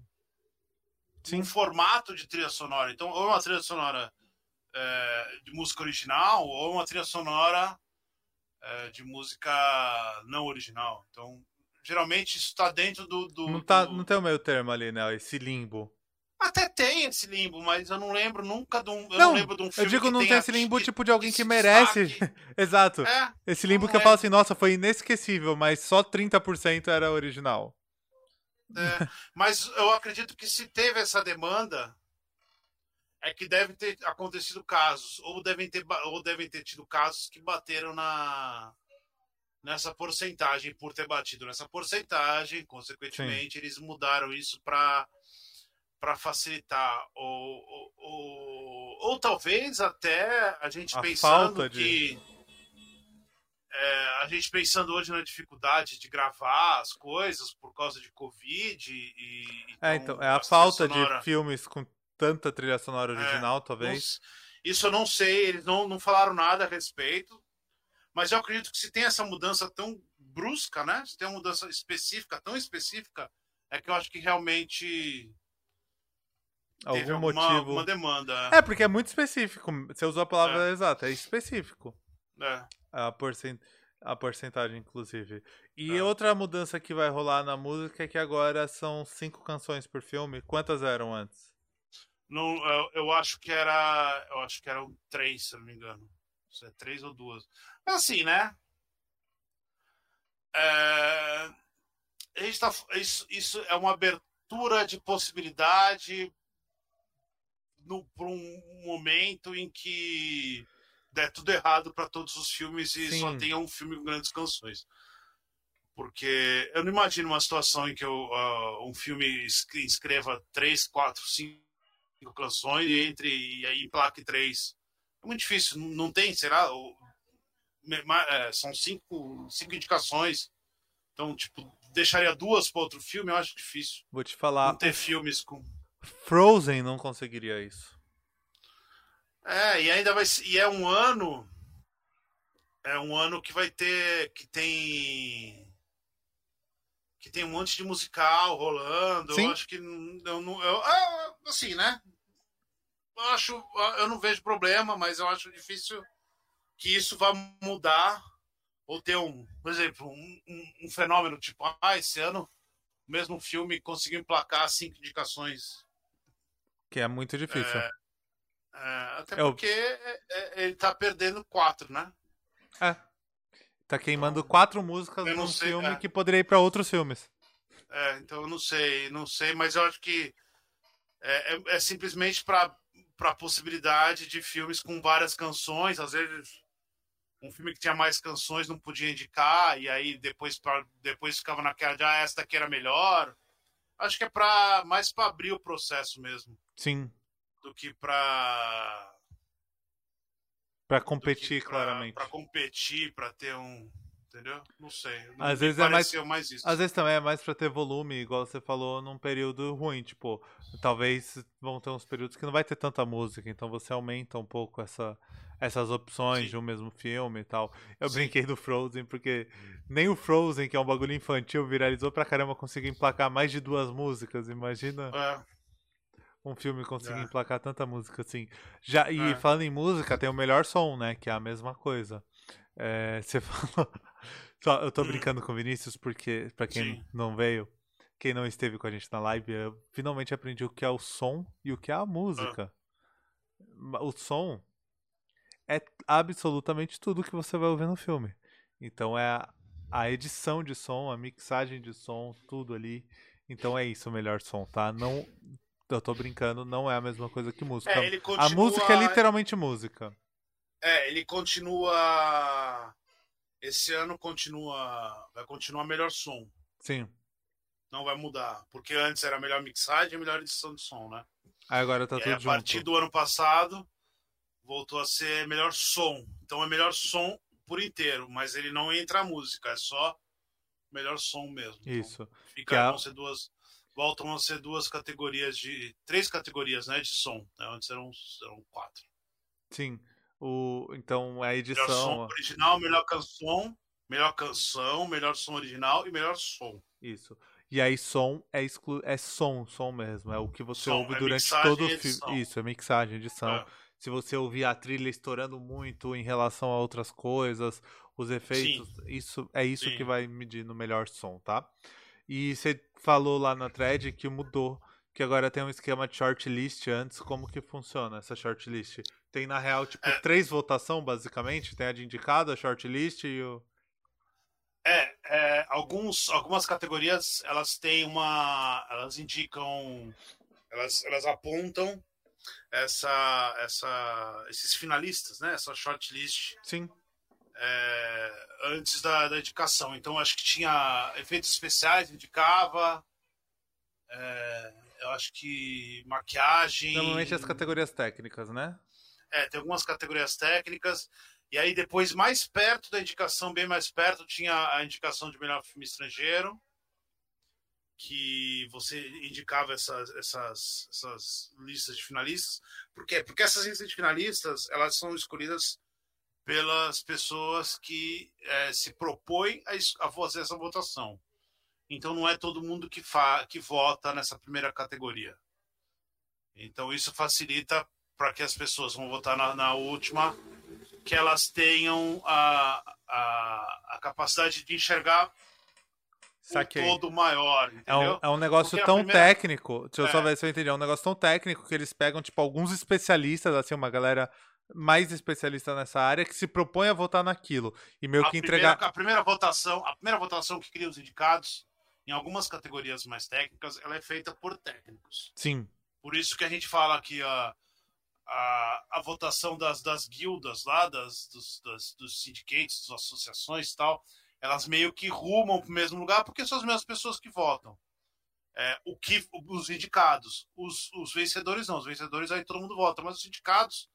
num, formato de trilha sonora. Então, ou uma trilha sonora é, de música original, ou uma trilha sonora é, de música não original. Então, geralmente isso está dentro do, do, não, tá, do... não tem o meio termo ali, né? Esse limbo. Até tem esse limbo, mas eu não lembro nunca de um. Eu não, não lembro de um filme. Eu digo que não tem esse limbo tipo de alguém que merece. Exato. É, esse limbo que eu falo assim, nossa, foi inesquecível, mas só 30% era original. É, mas eu acredito que se teve essa demanda, é que deve ter acontecido casos, ou devem ter, ou devem ter tido casos que bateram na nessa porcentagem, por ter batido nessa porcentagem, consequentemente, Sim. eles mudaram isso para para facilitar ou, ou, ou, ou, talvez até a gente a pensando que de... é, a gente pensando hoje na dificuldade de gravar as coisas por causa de Covid e, é, então, é a falta sonora... de filmes com tanta trilha sonora original, é, talvez. isso eu não sei, eles não, não falaram nada a respeito. Mas eu acredito que se tem essa mudança tão brusca, né? Se tem uma mudança específica, tão específica, é que eu acho que realmente algum motivo. Uma demanda. É, porque é muito específico. Você usou a palavra é. exata, é específico. É. A, porcent... a porcentagem, inclusive. E é. outra mudança que vai rolar na música é que agora são cinco canções por filme. Quantas eram antes? Não, eu, eu, acho que era. Eu acho que eram três, se não me engano. Se é três ou duas. Mas assim, né? É, a gente tá, isso, isso é uma abertura de possibilidade para um momento em que der tudo errado para todos os filmes e Sim. só tenha um filme com grandes canções. Porque eu não imagino uma situação em que eu, uh, um filme escreva três, quatro, cinco canções e entre e aí plaque três. É muito difícil. Não tem, será? É, são cinco, cinco indicações. Então, tipo, deixaria duas para outro filme, eu acho difícil. Vou te falar. Não ter filmes com. Frozen não conseguiria isso. É, e ainda vai e é um ano é um ano que vai ter que tem que tem um monte de musical rolando. Sim. Eu acho que eu não eu, ah, assim, né? Eu acho eu não vejo problema, mas eu acho difícil que isso vá mudar ou ter um, por exemplo, um, um, um fenômeno tipo, ah, esse ano o mesmo filme conseguiu emplacar cinco indicações. Que é muito difícil. É, é, até é porque o... ele tá perdendo quatro, né? É. Tá queimando então, quatro músicas num sei, filme é. que poderia ir para outros filmes. É, então eu não sei, não sei, mas eu acho que é, é, é simplesmente para a possibilidade de filmes com várias canções, às vezes um filme que tinha mais canções não podia indicar, e aí depois, pra, depois ficava naquela de ah, esta aqui era melhor. Acho que é pra, mais para abrir o processo mesmo. Sim. Do que para para competir, pra, claramente. Para competir, para ter um. Entendeu? Não sei. Não às vezes é mais, mais isso. Às vezes também é mais para ter volume, igual você falou, num período ruim. Tipo, talvez vão ter uns períodos que não vai ter tanta música, então você aumenta um pouco essa, essas opções Sim. de um mesmo filme e tal. Eu Sim. brinquei do Frozen, porque nem o Frozen, que é um bagulho infantil, viralizou pra caramba, conseguiu emplacar mais de duas músicas. Imagina. É um filme conseguir é. emplacar tanta música assim. Já, e é. falando em música, tem o melhor som, né? Que é a mesma coisa. É, você falou. Só, eu tô hum. brincando com o Vinícius porque, para quem Sim. não veio, quem não esteve com a gente na live, eu finalmente aprendi o que é o som e o que é a música. Ah. O som é absolutamente tudo que você vai ouvir no filme. Então é a, a edição de som, a mixagem de som, tudo ali. Então é isso o melhor som, tá? Não eu tô brincando, não é a mesma coisa que música. É, continua... A música é literalmente música. É, ele continua. Esse ano continua. Vai continuar melhor som. Sim. Não vai mudar. Porque antes era melhor mixagem e melhor edição de som, né? Aí agora tá e tudo aí, a partir do ano passado, voltou a ser melhor som. Então é melhor som por inteiro, mas ele não entra a música, é só melhor som mesmo. Então, Isso. Então, fica, vão ser duas voltam a ser duas categorias de. três categorias né, de som. Né, antes eram, eram quatro. Sim. O, então a edição. Melhor som original, melhor canção, melhor canção, melhor som original e melhor som. Isso. E aí som é exclu... é som, som mesmo. É o que você som, ouve é durante todo o filme. Isso, é mixagem, edição. É. Se você ouvir a trilha estourando muito em relação a outras coisas, os efeitos, Sim. isso é isso Sim. que vai medir no melhor som, tá? E você falou lá na thread que mudou, que agora tem um esquema de shortlist antes. Como que funciona essa shortlist? Tem, na real, tipo, é. três votações, basicamente? Tem a de indicado, a shortlist e o... É, é, alguns, algumas categorias, elas têm uma... Elas indicam... Elas, elas apontam essa, essa, esses finalistas, né? Essa shortlist. Sim é, antes da, da indicação. Então, acho que tinha efeitos especiais, indicava. É, eu acho que maquiagem. Normalmente as categorias técnicas, né? É, tem algumas categorias técnicas. E aí, depois, mais perto da indicação, bem mais perto, tinha a indicação de melhor filme estrangeiro. Que você indicava essas, essas, essas listas de finalistas. Por quê? Porque essas listas de finalistas elas são escolhidas pelas pessoas que é, se propõem a, a, fazer essa votação. Então não é todo mundo que, fa, que vota nessa primeira categoria. Então isso facilita para que as pessoas vão votar na, na última, que elas tenham a, a, a capacidade de enxergar Saquei. um todo maior. É um, é um negócio Porque tão primeira... técnico. Deixa eu é. só ver se eu entendi. É um negócio tão técnico que eles pegam, tipo, alguns especialistas, assim, uma galera mais especialista nessa área que se propõe a votar naquilo. E meio a que entregar a primeira votação a primeira votação que cria os indicados em algumas categorias mais técnicas ela é feita por técnicos. Sim. Por isso que a gente fala aqui a a, a votação das, das guildas lá das dos, das, dos sindicatos das associações e tal elas meio que rumam para o mesmo lugar porque são as mesmas pessoas que votam. É, o que os indicados, os, os vencedores não, os vencedores aí todo mundo vota, mas os indicados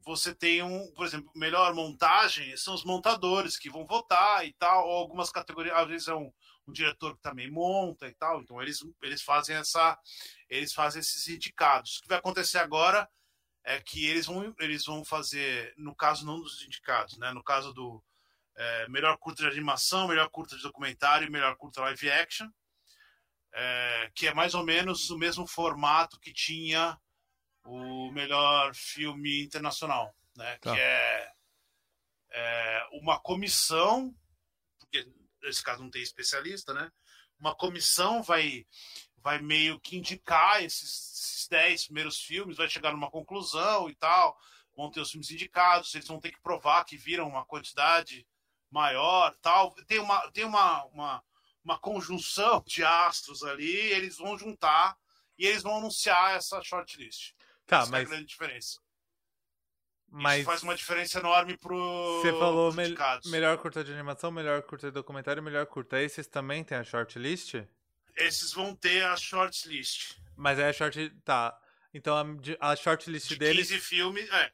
você tem um, por exemplo, melhor montagem são os montadores que vão votar e tal, ou algumas categorias, às vezes é um, um diretor que também monta e tal, então eles, eles fazem essa, eles fazem esses indicados. O que vai acontecer agora é que eles vão, eles vão fazer, no caso não dos indicados, né, no caso do é, melhor curta de animação, melhor curta de documentário melhor curta live action, é, que é mais ou menos o mesmo formato que tinha o melhor filme internacional, né? Tá. Que é, é, uma comissão, porque nesse caso não tem especialista, né? Uma comissão vai vai meio que indicar esses, esses dez primeiros filmes, vai chegar numa conclusão e tal, vão ter os filmes indicados, eles vão ter que provar que viram uma quantidade maior, tal. Tem uma tem uma, uma uma conjunção de astros ali, eles vão juntar e eles vão anunciar essa shortlist. Tá, Essa mas... é a grande diferença. Mas... Isso faz uma diferença enorme pro. Você falou me melhor curta de animação, melhor curta de documentário, melhor curta. Esses também têm a shortlist? Esses vão ter a shortlist. Mas é a short. Tá. Então a, a shortlist de deles. 15 filmes. É.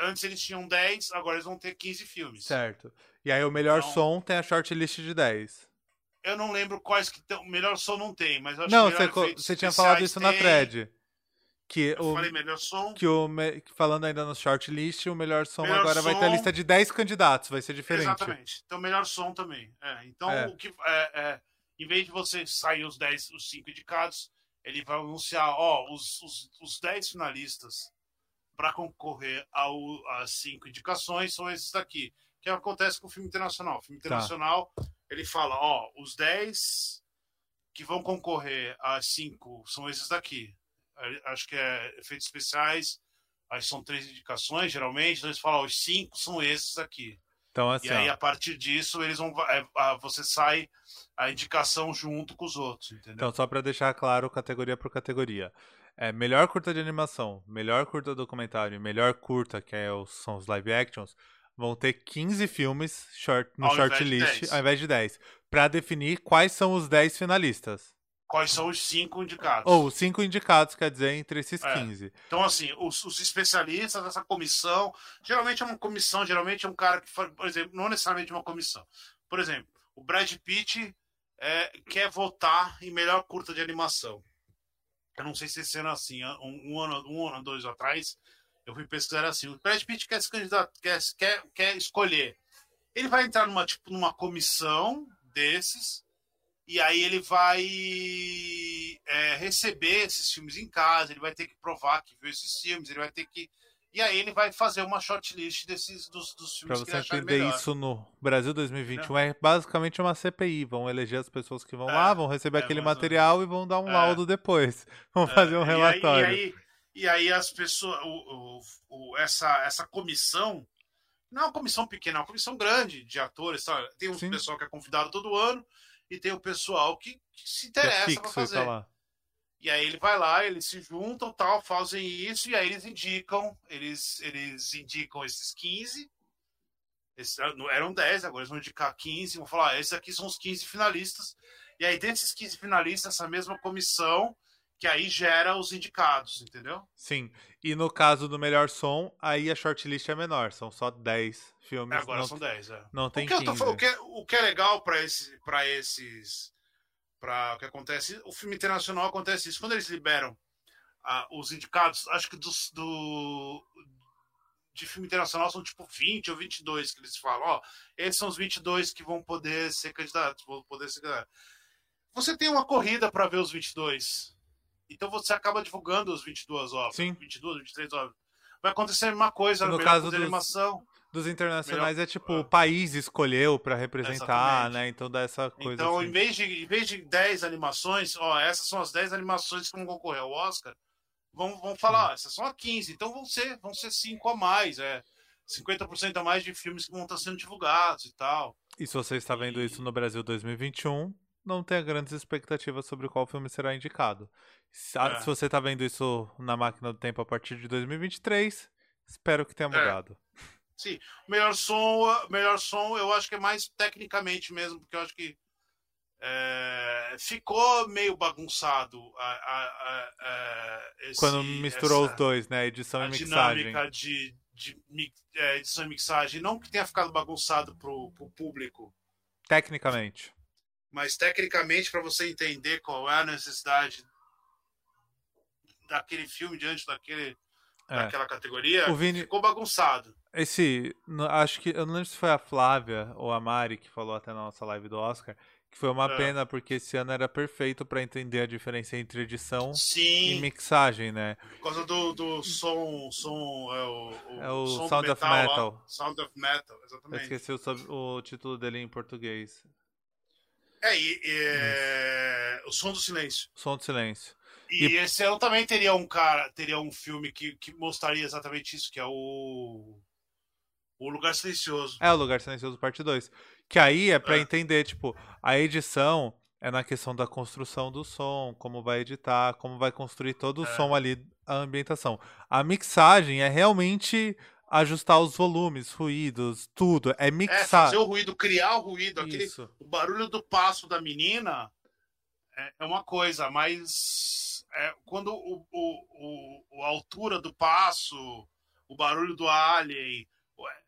Antes eles tinham 10, agora eles vão ter 15 filmes. Certo. E aí o melhor então... som tem a shortlist de 10. Eu não lembro quais que tem. O melhor som não tem, mas acho não, que você, você tinha falado isso tem... na thread. Que eu o, falei melhor som. Que o, falando ainda no shortlist, o melhor som melhor agora som... vai ter a lista de 10 candidatos, vai ser diferente. Exatamente. Então, melhor som também. É, então, é. o que é, é, em vez de você sair os 10, os 5 indicados, ele vai anunciar, ó, os, os, os 10 finalistas para concorrer ao, às 5 indicações são esses daqui. Que acontece com o filme internacional. O filme tá. internacional, tá. ele fala, ó, os 10 que vão concorrer às 5 são esses daqui acho que é efeitos especiais, aí são três indicações, geralmente, então eles falam, os cinco são esses aqui. Então, assim, e aí, ó. a partir disso, eles vão. É, você sai a indicação junto com os outros, entendeu? Então, só para deixar claro, categoria por categoria. É, melhor curta de animação, melhor curta documentário, melhor curta, que é os, são os live actions, vão ter 15 filmes short, no shortlist ao invés de 10. Para definir quais são os 10 finalistas quais são os cinco indicados. Ou os cinco indicados, quer dizer, entre esses é. 15. Então, assim, os, os, especialistas dessa comissão, geralmente é uma comissão, geralmente é um cara que, por exemplo, não necessariamente uma comissão. Por exemplo, o Brad Pitt é, quer votar em melhor curta de animação. Eu não sei se esse ano assim, um, um ano, um ano, dois atrás, eu fui pesquisar assim. O Brad Pitt quer se candidato, quer, quer, quer escolher. Ele vai entrar numa, tipo, numa comissão desses e aí ele vai é, receber esses filmes em casa, ele vai ter que provar que viu esses filmes, ele vai ter que. E aí ele vai fazer uma shortlist desses dos, dos filmes pra que ele você entender isso no Brasil 2021 é. é basicamente uma CPI. Vão eleger as pessoas que vão é, lá, vão receber é, aquele material e vão dar um é. laudo depois. Vão é, fazer um relatório. E aí, e aí, e aí as pessoas. O, o, o, essa, essa comissão. Não é uma comissão pequena, é uma comissão grande de atores. Tá? Tem um Sim. pessoal que é convidado todo ano e tem o pessoal que, que se interessa que é para fazer. Tá e aí ele vai lá, eles se juntam, tal, fazem isso, e aí eles indicam, eles, eles indicam esses 15. Esses, eram 10, agora eles vão indicar 15, vão falar, ah, esses aqui são os 15 finalistas. E aí, desses 15 finalistas, essa mesma comissão que aí gera os indicados, entendeu? Sim. E no caso do melhor som, aí a shortlist é menor, são só 10 filmes. É, agora não, são 10, é. Não tem o que 15. Tô, o, que, é, o que é legal para esse, pra esses. Para o que acontece. O filme internacional acontece isso. Quando eles liberam ah, os indicados, acho que dos, do. De filme internacional são tipo 20 ou 22 que eles falam. Ó, esses são os 22 que vão poder ser candidatos. Vão poder ser candidatos. Você tem uma corrida para ver os 22 então você acaba divulgando as 22 obras. Sim. 22, 23 obras. Vai acontecer a mesma coisa no caso dos, animação. Dos internacionais melhor, é tipo, o país escolheu para representar, Exatamente. né? Então dá essa coisa. Então, assim. em, vez de, em vez de 10 animações, ó, essas são as 10 animações que vão concorrer ao Oscar, vão, vão falar, ó, essas são as 15, então vão ser, vão ser 5 a mais, é. 50% a mais de filmes que vão estar sendo divulgados e tal. E se você está vendo e... isso no Brasil 2021, não tenha grandes expectativas sobre qual filme será indicado. Se, é. se você está vendo isso na máquina do tempo a partir de 2023, espero que tenha é. mudado. Sim, melhor som, melhor som, eu acho que é mais tecnicamente mesmo, porque eu acho que é, ficou meio bagunçado a, a, a, esse, Quando misturou essa, os dois, né? Edição e mixagem. dinâmica de, de, de é, edição e mixagem. Não que tenha ficado bagunçado pro, pro público. Tecnicamente. Mas tecnicamente, para você entender qual é a necessidade daquele filme diante daquele, é. daquela categoria, o Vini... ficou bagunçado. Esse, acho que, eu não lembro se foi a Flávia ou a Mari que falou até na nossa live do Oscar, que foi uma é. pena porque esse ano era perfeito para entender a diferença entre edição Sim. e mixagem, né? Por causa do, do som, som é o, o, é o som Sound metal, of Metal. Lá. Sound of Metal, exatamente. Eu esqueci o, o título dele em português. É, e, e o som do silêncio. Som do silêncio. E, e, esse ano também teria um cara, teria um filme que, que mostraria exatamente isso, que é o o Lugar Silencioso. É, o Lugar Silencioso parte 2. Que aí é para é. entender, tipo, a edição é na questão da construção do som, como vai editar, como vai construir todo o é. som ali, a ambientação. A mixagem é realmente ajustar os volumes, ruídos, tudo. É mixar. É fazer o ruído, criar o ruído. Aquele, o barulho do passo da menina é, é uma coisa, mas é, quando o, o, o, a altura do passo, o barulho do alien,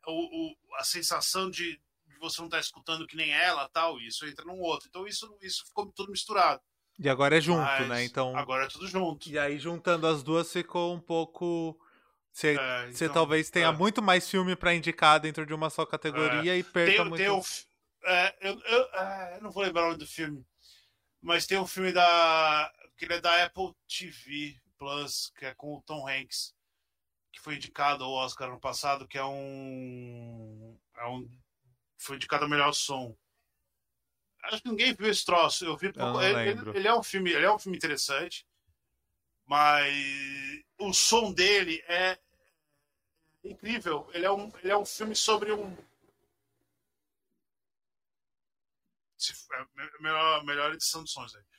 o, a sensação de, de você não estar tá escutando que nem ela, tal, isso entra num outro. Então isso, isso ficou tudo misturado. E agora é junto, Mas né? Então agora é tudo junto. E aí juntando as duas ficou um pouco você, é, então, talvez tenha é. muito mais filme para indicar dentro de uma só categoria é. e perca tem, muito. Tem um, é, eu, eu, é, eu, não vou lembrar o nome do filme, mas tem um filme da que ele é da Apple TV Plus que é com o Tom Hanks que foi indicado ao Oscar ano passado, que é um, é um foi indicado ao melhor som. Acho que ninguém viu esse troço. Eu vi eu ele, ele, ele, é um filme, ele é um filme interessante, mas o som dele é incrível. Ele é um, ele é um filme sobre um é melhor, melhor edição de sons aí.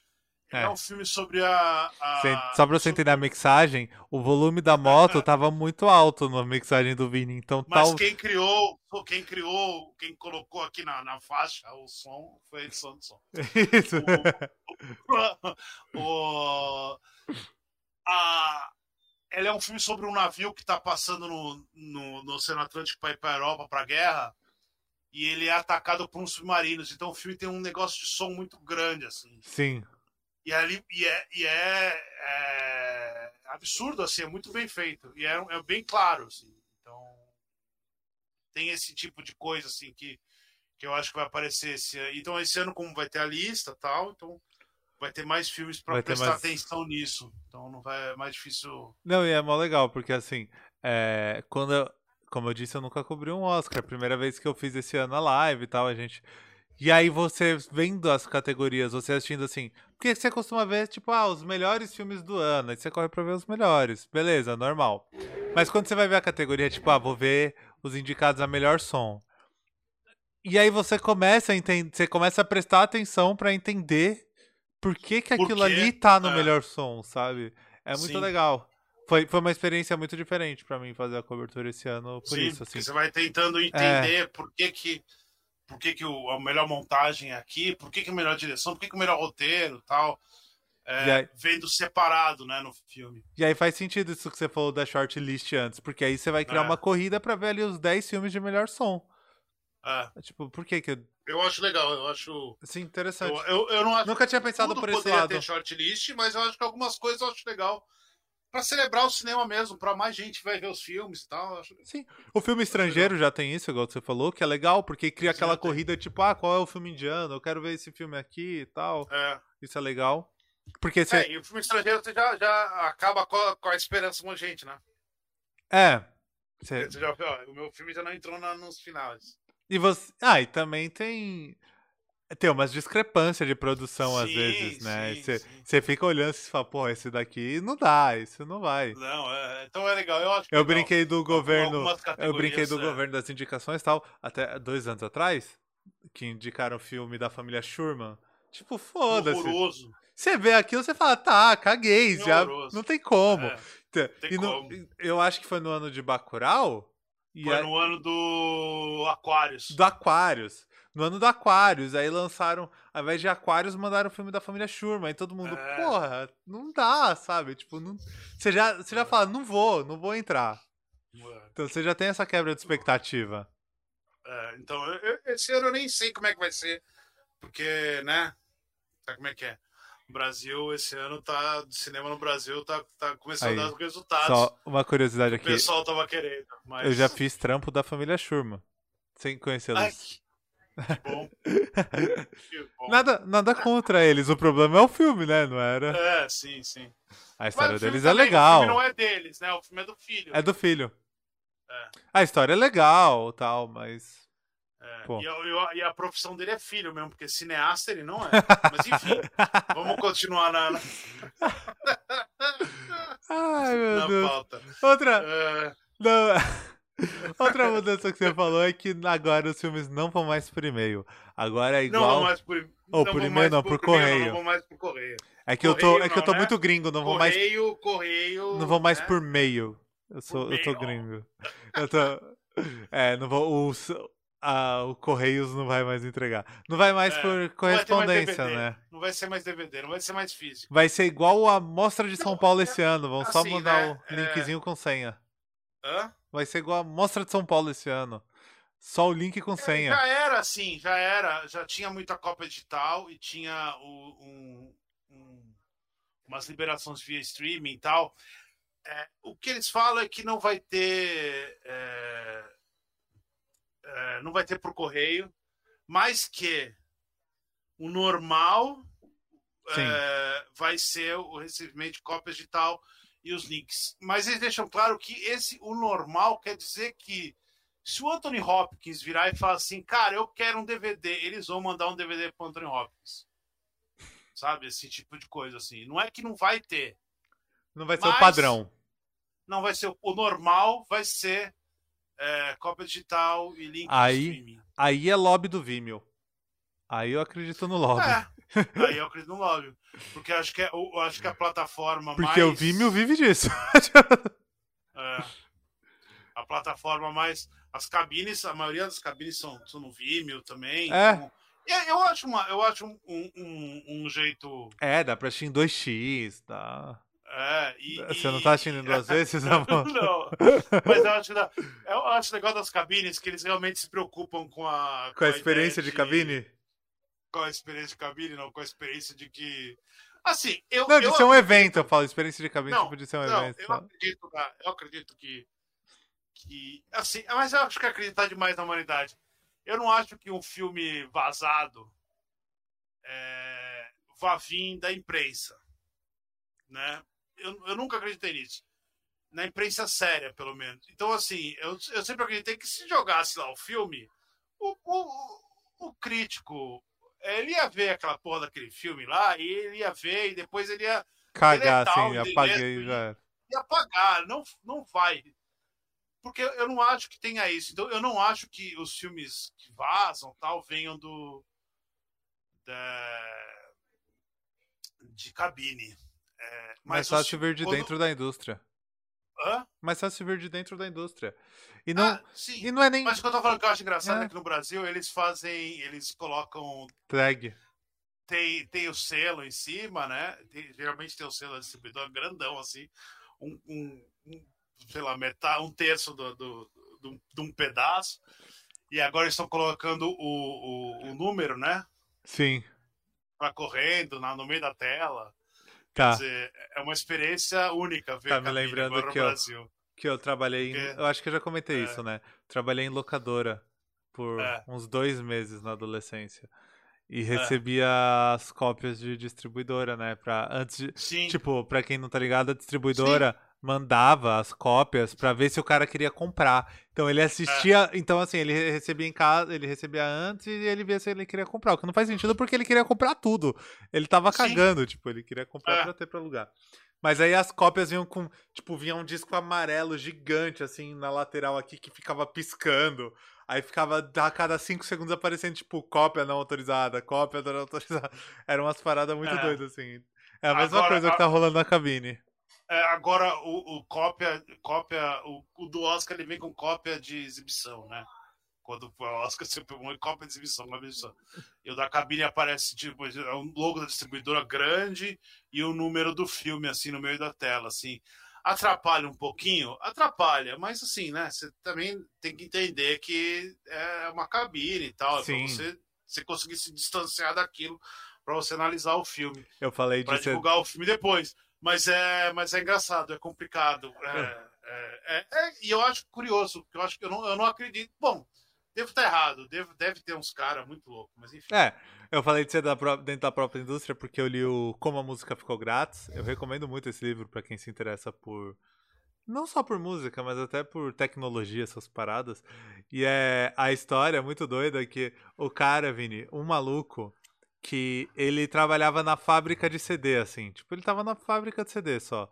É. é um filme sobre a. a... Só pra você entender a mixagem, o volume da moto tava muito alto na mixagem do Vini. Então Mas tal... quem criou, quem criou, quem colocou aqui na, na faixa o som foi a edição do som. Isso. O, o, a, ele é um filme sobre um navio que está passando no, no, no Oceano Atlântico para ir para a Europa para a guerra e ele é atacado por uns submarinos. Então o filme tem um negócio de som muito grande assim. Sim. E, ali, e, é, e é, é, absurdo, assim, é muito bem feito. E é, é bem claro, assim. Então, tem esse tipo de coisa, assim, que, que eu acho que vai aparecer esse ano. Então, esse ano, como vai ter a lista tal, então vai ter mais filmes para prestar mais... atenção nisso. Então, não vai é mais difícil. Não, e é mó legal, porque, assim, é, quando eu, como eu disse, eu nunca cobri um Oscar. Primeira vez que eu fiz esse ano a live e tal, a gente e aí você vendo as categorias, você assistindo assim, porque você costuma ver, tipo, ah, os melhores filmes do ano, aí você corre pra ver os melhores. Beleza, normal. Mas quando você vai ver a categoria, tipo, ah, vou ver os indicados a melhor som. E aí você começa a entender, você começa a prestar atenção para entender por que, que aquilo ali tá no é. melhor som, sabe? É muito Sim. legal. Foi, foi uma experiência muito diferente para mim fazer a cobertura esse ano por Sim, isso. Assim. Você vai tentando é. entender é. por que, que por que, que o, a melhor montagem é aqui, por que, que a melhor direção, por que, que o melhor roteiro tal. É, aí, vendo separado, né, no filme. E aí faz sentido isso que você falou da shortlist antes, porque aí você vai criar é. uma corrida para ver ali os 10 filmes de melhor som. É. é. Tipo, por que que... Eu acho legal, eu acho... Sim, interessante. Eu, eu, eu não acho Nunca tinha pensado por esse lado. ter shortlist, mas eu acho que algumas coisas eu acho legal para celebrar o cinema mesmo, para mais gente vai ver os filmes e tal. Acho... Sim. O filme estrangeiro já tem isso, igual você falou, que é legal, porque cria Sim, aquela corrida tipo, ah, qual é o filme indiano? Eu quero ver esse filme aqui e tal. É. Isso é legal. Porque você... É, e o filme estrangeiro você já, já acaba com a, com a esperança com a gente, né? É. Você... você já, ó, o meu filme já não entrou na, nos finais. E você. Ah, e também tem tem umas discrepâncias de produção sim, às vezes, né? Você fica olhando e fala, pô, esse daqui não dá, isso não vai. Não, é, então é legal. Eu, acho eu brinquei do governo. Eu brinquei do é. governo das indicações e tal, até dois anos atrás, que indicaram o filme da família Schurman. Tipo, foda-se. Você vê aquilo, você fala, tá, caguei, já. Não tem como. É, tem e como. No, eu acho que foi no ano de Bacurau Foi no ano do Aquarius. do Aquarius. No ano do Aquarius, aí lançaram, ao invés de Aquarius, mandaram o filme da família Schurman. E todo mundo, É. porra, não dá, sabe? Tipo, não... você, já, você já fala, não vou, não vou entrar. Então você já tem essa quebra de expectativa. É, então, eu- esse ano eu nem sei como é que vai ser, porque, né? Sabe como é que é? O Brasil, esse ano, tá. O cinema no Brasil tá, tá começando Aí, a dar os resultados. Só uma curiosidade O aqui. pessoal tava querendo. Mas... Eu já fiz trampo da família Schurman. Sem Ai, conhecê-los. Que bom. que bom. Nada, nada contra eles. O problema é o filme, né? Não era. É, sim, sim. A história deles é também, legal. O filme não é deles, né? O filme é do filho. É do filho. É. A história é legal tal, mas. É. E, eu- e a profissão dele é filho mesmo, porque cineasta ele não é. Mas enfim, vamos continuar na, na, Ai, meu na Deus. pauta. Outra. É, Não. Outra mudança que você falou é que agora os filmes não vão mais por e-mail. Agora é não vou igual. mais por, Ou não por e-mail mais não, por e-mail, correio. Não vou mais por correio. É que eu tô, correio é que eu não, tô né? muito gringo, não vou mais, correio, correio. não vou mais né? por mail. Eu sou, eu tô gringo. Eu tô, é, não vou, o, a, o correios não vai mais entregar. Não vai mais É, por Não mais correspondência, DVD, né? Não vai ser mais DVD, não vai ser mais físico. Vai ser igual a mostra de São Não, Paulo é- esse ano. Vão só assim, mandar né, o linkzinho com senha. Hã? Vai ser igual a mostra de São Paulo esse ano. Só o link com senha. Já era assim, já era. Já tinha muita cópia digital e tinha o- um- um- umas liberações via streaming e tal. É, o que eles falam é que não vai ter. é, é, não vai ter por correio, mas que o normal é, vai ser o recebimento de cópias digital e os links. Mas eles deixam claro que esse o normal quer dizer que se o Anthony Hopkins virar e falar assim, cara, eu quero um DVD, eles vão mandar um DVD pro Anthony Hopkins. Sabe? Esse tipo de coisa assim. Não é que não vai ter. Não vai ser o padrão. Não vai ser. O normal vai ser é, cópia digital e link Aí- streaming. Aí é lobby do Vimeo. Aí eu acredito no lobby. É. Aí eu acredito no lobby. Porque acho que é, eu acho que a plataforma Porque mais. o Vimeo vive disso. É. a plataforma mais. As cabines, a maioria das cabines são, são no Vimeo também. É. então- E eu acho, uma, eu acho um, um, um- jeito. é, dá pra assistir em 2x, tá? É, e, Você e- não tá assistindo em duas vezes, amor? Não, mas eu acho, da- eu acho legal das cabines que eles realmente se preocupam com a, Com a ideia experiência de cabine? Com a experiência de cabine, não com a experiência de que. Assim, eu. Não, de eu ser um evento, eu falo. Experiência de cabine Não, tipo de ser um não, evento. eu acredito, eu acredito que, que. Assim, mas eu acho que acreditar demais na humanidade. Eu não acho que um filme vazado é, vá vir da imprensa. Né? Eu, eu nunca acreditei nisso. Na imprensa séria, pelo menos. Então, assim, eu, eu sempre acreditei que se jogasse lá o filme, o, o, o crítico. Ele ia ver aquela porra daquele filme lá, e ele ia ver, e depois ele ia Cagar, assim, apaguei já. era. e apagar, não, não vai. Porque eu não acho que tenha isso. Então, eu não acho que os filmes que vazam tal venham do. da- de cabine. É, Mais os fácil fi- vir de quando- dentro da indústria. Hã? Mais fácil vir de dentro da indústria. E não, Ah, sim. e não é nem Mas o que eu tô falando que eu acho engraçado É. é que no Brasil eles fazem. Eles colocam. tag. Tem, tem o selo em cima, né? Tem- geralmente tem o selo da distribuidora grandão, assim. Um, um- um, sei lá, metade, um terço do, do, do- de um pedaço. E agora eles estão colocando o, o, o número, né? Sim, Pra correndo na, no meio da tela. tá. Quer dizer, é uma experiência única ver Tá me lembrando agora no Brasil. Que eu trabalhei em. Eu acho que eu já comentei É. isso, né? Trabalhei em locadora por É. uns dois meses na adolescência. E É. recebia as cópias de distribuidora, né? Pra, antes de, Sim, Tipo, pra quem não tá ligado, a distribuidora mandava as cópias pra ver se o cara queria comprar. Então ele assistia, então assim, ele recebia em casa, ele recebia antes e ele via se ele queria comprar. O que não faz sentido porque ele queria comprar tudo. Ele tava Sim. cagando, tipo, ele queria comprar É. pra ter pra alugar. Mas aí as cópias vinham com, tipo, vinha um disco amarelo gigante assim na lateral aqui que ficava piscando. Aí ficava a cada cinco segundos aparecendo, tipo, cópia não autorizada, cópia não autorizada. Eram umas paradas muito É. doidas, assim. É a mesma Agora, coisa que tá rolando na cabine. É, agora o, o, cópia, cópia o, o, do Oscar ele vem com cópia de exibição, né? Quando foi o Oscar, pegou uma cópia de exibição, uma exibição. E o da cabine aparece tipo é um logo da distribuidora grande e o número do filme assim no meio da tela, assim. Atrapalha um pouquinho? Atrapalha, mas assim, né? Você também tem que entender que é uma cabine e tal, Sim. pra você, você conseguir se distanciar daquilo para você analisar o filme. Eu falei Para divulgar o filme depois. Mas é, mas é engraçado, é complicado. É, é, é, é, e eu acho curioso, porque eu acho que eu não, eu não acredito. Bom, devo estar errado, devo, deve ter uns caras muito loucos, mas enfim. É, eu falei de ser da, dentro da própria indústria porque eu li o Como a Música Ficou Grátis. Eu recomendo muito esse livro para quem se interessa por. Não só por música, mas até por tecnologia, essas paradas. E é a história é muito doida que o cara, Vini, um maluco, que ele trabalhava na fábrica de CD, assim. Tipo, ele tava na fábrica de CD só.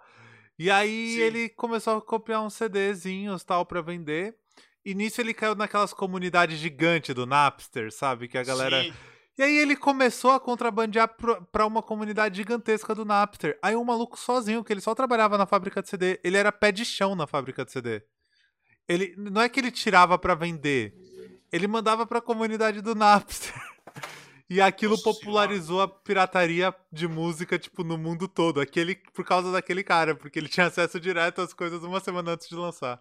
E aí Sim. ele começou a copiar uns CDzinhos tal para vender. E nisso ele caiu naquelas comunidades gigantes do Napster, sabe? Que a galera. Sim. E aí ele começou a contrabandear pra uma comunidade gigantesca do Napster. Aí um maluco sozinho, que ele só trabalhava na fábrica de CD, ele era pé de chão na fábrica de CD. Ele não é que ele tirava para vender, ele mandava para a comunidade do Napster. E aquilo Nossa popularizou senhora. a pirataria de música, tipo, no mundo todo. Aquele, por causa daquele cara, porque ele tinha acesso direto às coisas uma semana antes de lançar.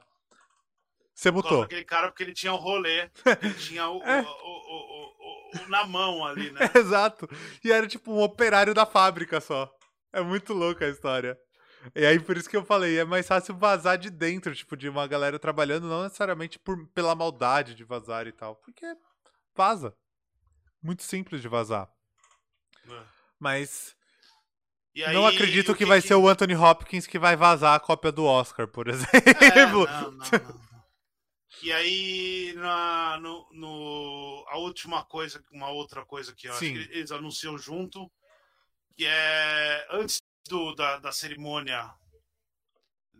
Você mutou. Aquele cara, porque ele tinha o rolê, ele tinha o, é. o, o, o, na mão ali, né? exato. E era tipo um operário da fábrica só. É muito louca a história. E aí, por isso que eu falei, é mais fácil vazar de dentro, tipo, de uma galera trabalhando, não necessariamente por, pela maldade de vazar e tal. Porque vaza muito simples de vazar. É. Mas aí, não acredito que, que, vai que... ser o Anthony Hopkins que vai vazar a cópia do Oscar, por é, exemplo. É, não, não, não. E aí, na, no, no, a última coisa, uma outra coisa que eu Sim. acho que eles anunciam junto, que é antes do, da, da cerimônia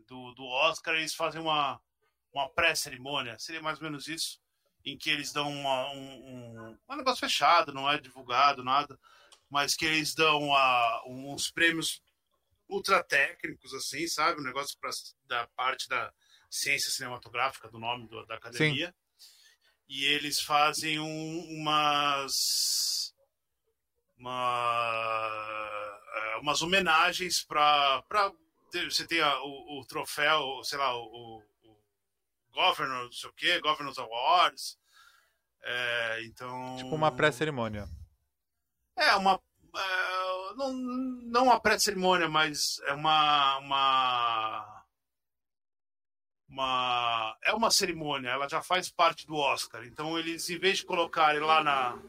do, do Oscar, eles fazem uma, uma pré-cerimônia, seria mais ou menos isso, em que eles dão uma, um, um, um, negócio fechado, não é divulgado, nada, mas que eles dão uma, uns prêmios ultra técnicos, assim, sabe? Um negócio pra, da parte da ciência cinematográfica, do nome do, da academia. Sim. E eles fazem um, umas. Uma, é, umas homenagens para. Você tem a, o, o, troféu, sei lá, o, Governor, não sei o quê, Governors Awards. É, então. Tipo uma pré-cerimônia. É, uma. É, não, não uma pré-cerimônia, mas é uma, uma. Uma. É uma cerimônia, ela já faz parte do Oscar. Então, eles, em vez de colocarem lá na.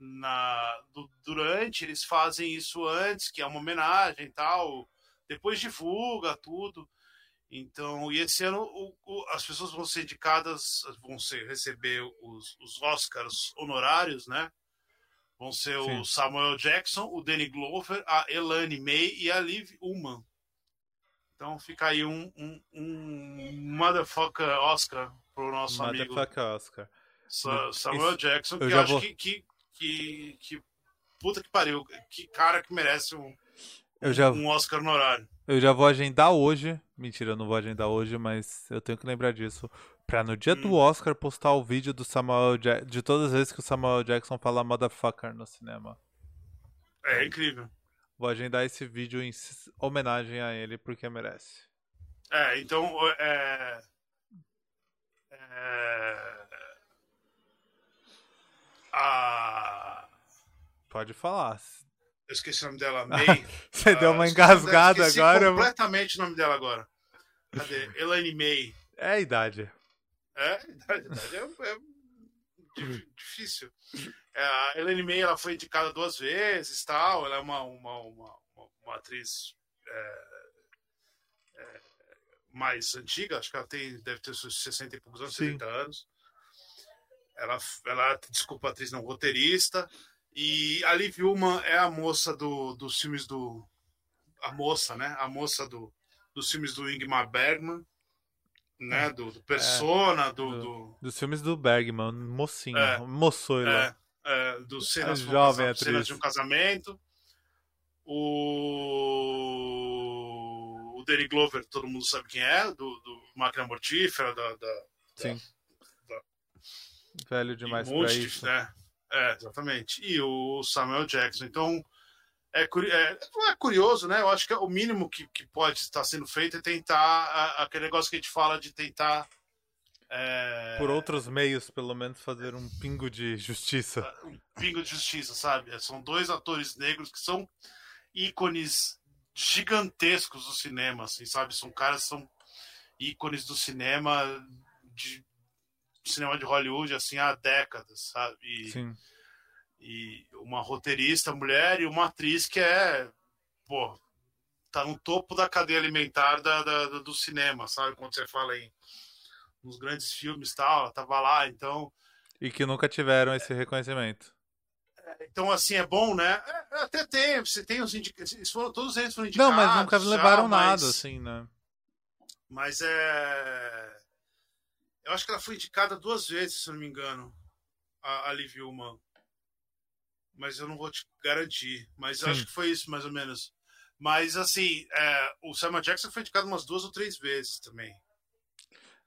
Na, do, durante, eles fazem isso antes, que é uma homenagem e tal. Depois divulga tudo. Então, e esse ano o, o, as pessoas vão ser indicadas, vão ser, receber os, os Oscars honorários, né? Vão ser Sim. o Samuel Jackson, o Danny Glover, a Elane May e a Liv Ullman. Então fica aí um, um, um motherfucker Oscar pro nosso motherfucker amigo. Motherfucker Oscar. Sa Samuel Isso, Jackson, que eu, eu acho vou... que, que, que, que, Puta que pariu. Que cara que merece um, eu já... um Oscar honorário. Eu já vou agendar hoje. Mentira, eu não vou agendar hoje, mas eu tenho que lembrar disso. Pra no dia hum. do Oscar postar o vídeo do Samuel ja de todas as vezes que o Samuel Jackson fala motherfucker no cinema. É incrível. Vou agendar esse vídeo em homenagem a ele porque merece. É, então. É... É... A... Pode falar. Eu esqueci o nome dela, May. Você deu uma engasgada esqueci agora. completamente o nome dela agora. Cadê? Elaine May. É a idade. É, a idade, é, é difícil. É, a Elaine May ela foi indicada duas vezes, tal. Ela é uma, uma, uma, uma atriz é, é, mais antiga, acho que ela tem, deve ter seus 60 e poucos anos, Sim. 70 anos. Ela, ela, desculpa, atriz não, roteirista. E a Liv Ullman é a moça do, dos filmes do. A moça, né? A moça do, dos filmes do Ingmar Bergman, né? É. Do, do Persona, é, do, do, Dos filmes do Bergman, mocinho, é, moçoiro. É, é, dos cenas, jovem um, cenas de um casamento. O, o Danny Glover, todo mundo sabe quem é, do, do Máquina Mortífera, da, da, Sim. Da, Velho demais para isso. Né? É, exatamente. E o Samuel Jackson. Então, é, é, é, curioso, né? Eu acho que o mínimo que, que pode estar sendo feito é tentar aquele negócio que a gente fala de tentar. É... Por outros meios, pelo menos, fazer um pingo de justiça. Um pingo de justiça, sabe? São dois atores negros que são ícones gigantescos do cinema, assim, sabe? São caras são ícones do cinema de cinema de Hollywood assim há décadas, sabe? E, Sim. E uma roteirista mulher e uma atriz que é, pô, tá no topo da cadeia alimentar da, da do cinema, sabe? Quando você fala em nos grandes filmes tal, ela tava lá, então. E que nunca tiveram esse reconhecimento. É, então, assim, é bom, né? É, até tem, você tem os indicados. Todos eles foram indicados. Não, mas nunca levaram já, nada, mas, assim, né? Mas é. Eu acho que ela foi indicada duas vezes, se não me engano, a, a Liv Ullman. Mas eu não vou te garantir. Mas acho que foi isso, mais ou menos. Mas, assim, é, o Samuel Jackson foi indicado umas duas ou três vezes também.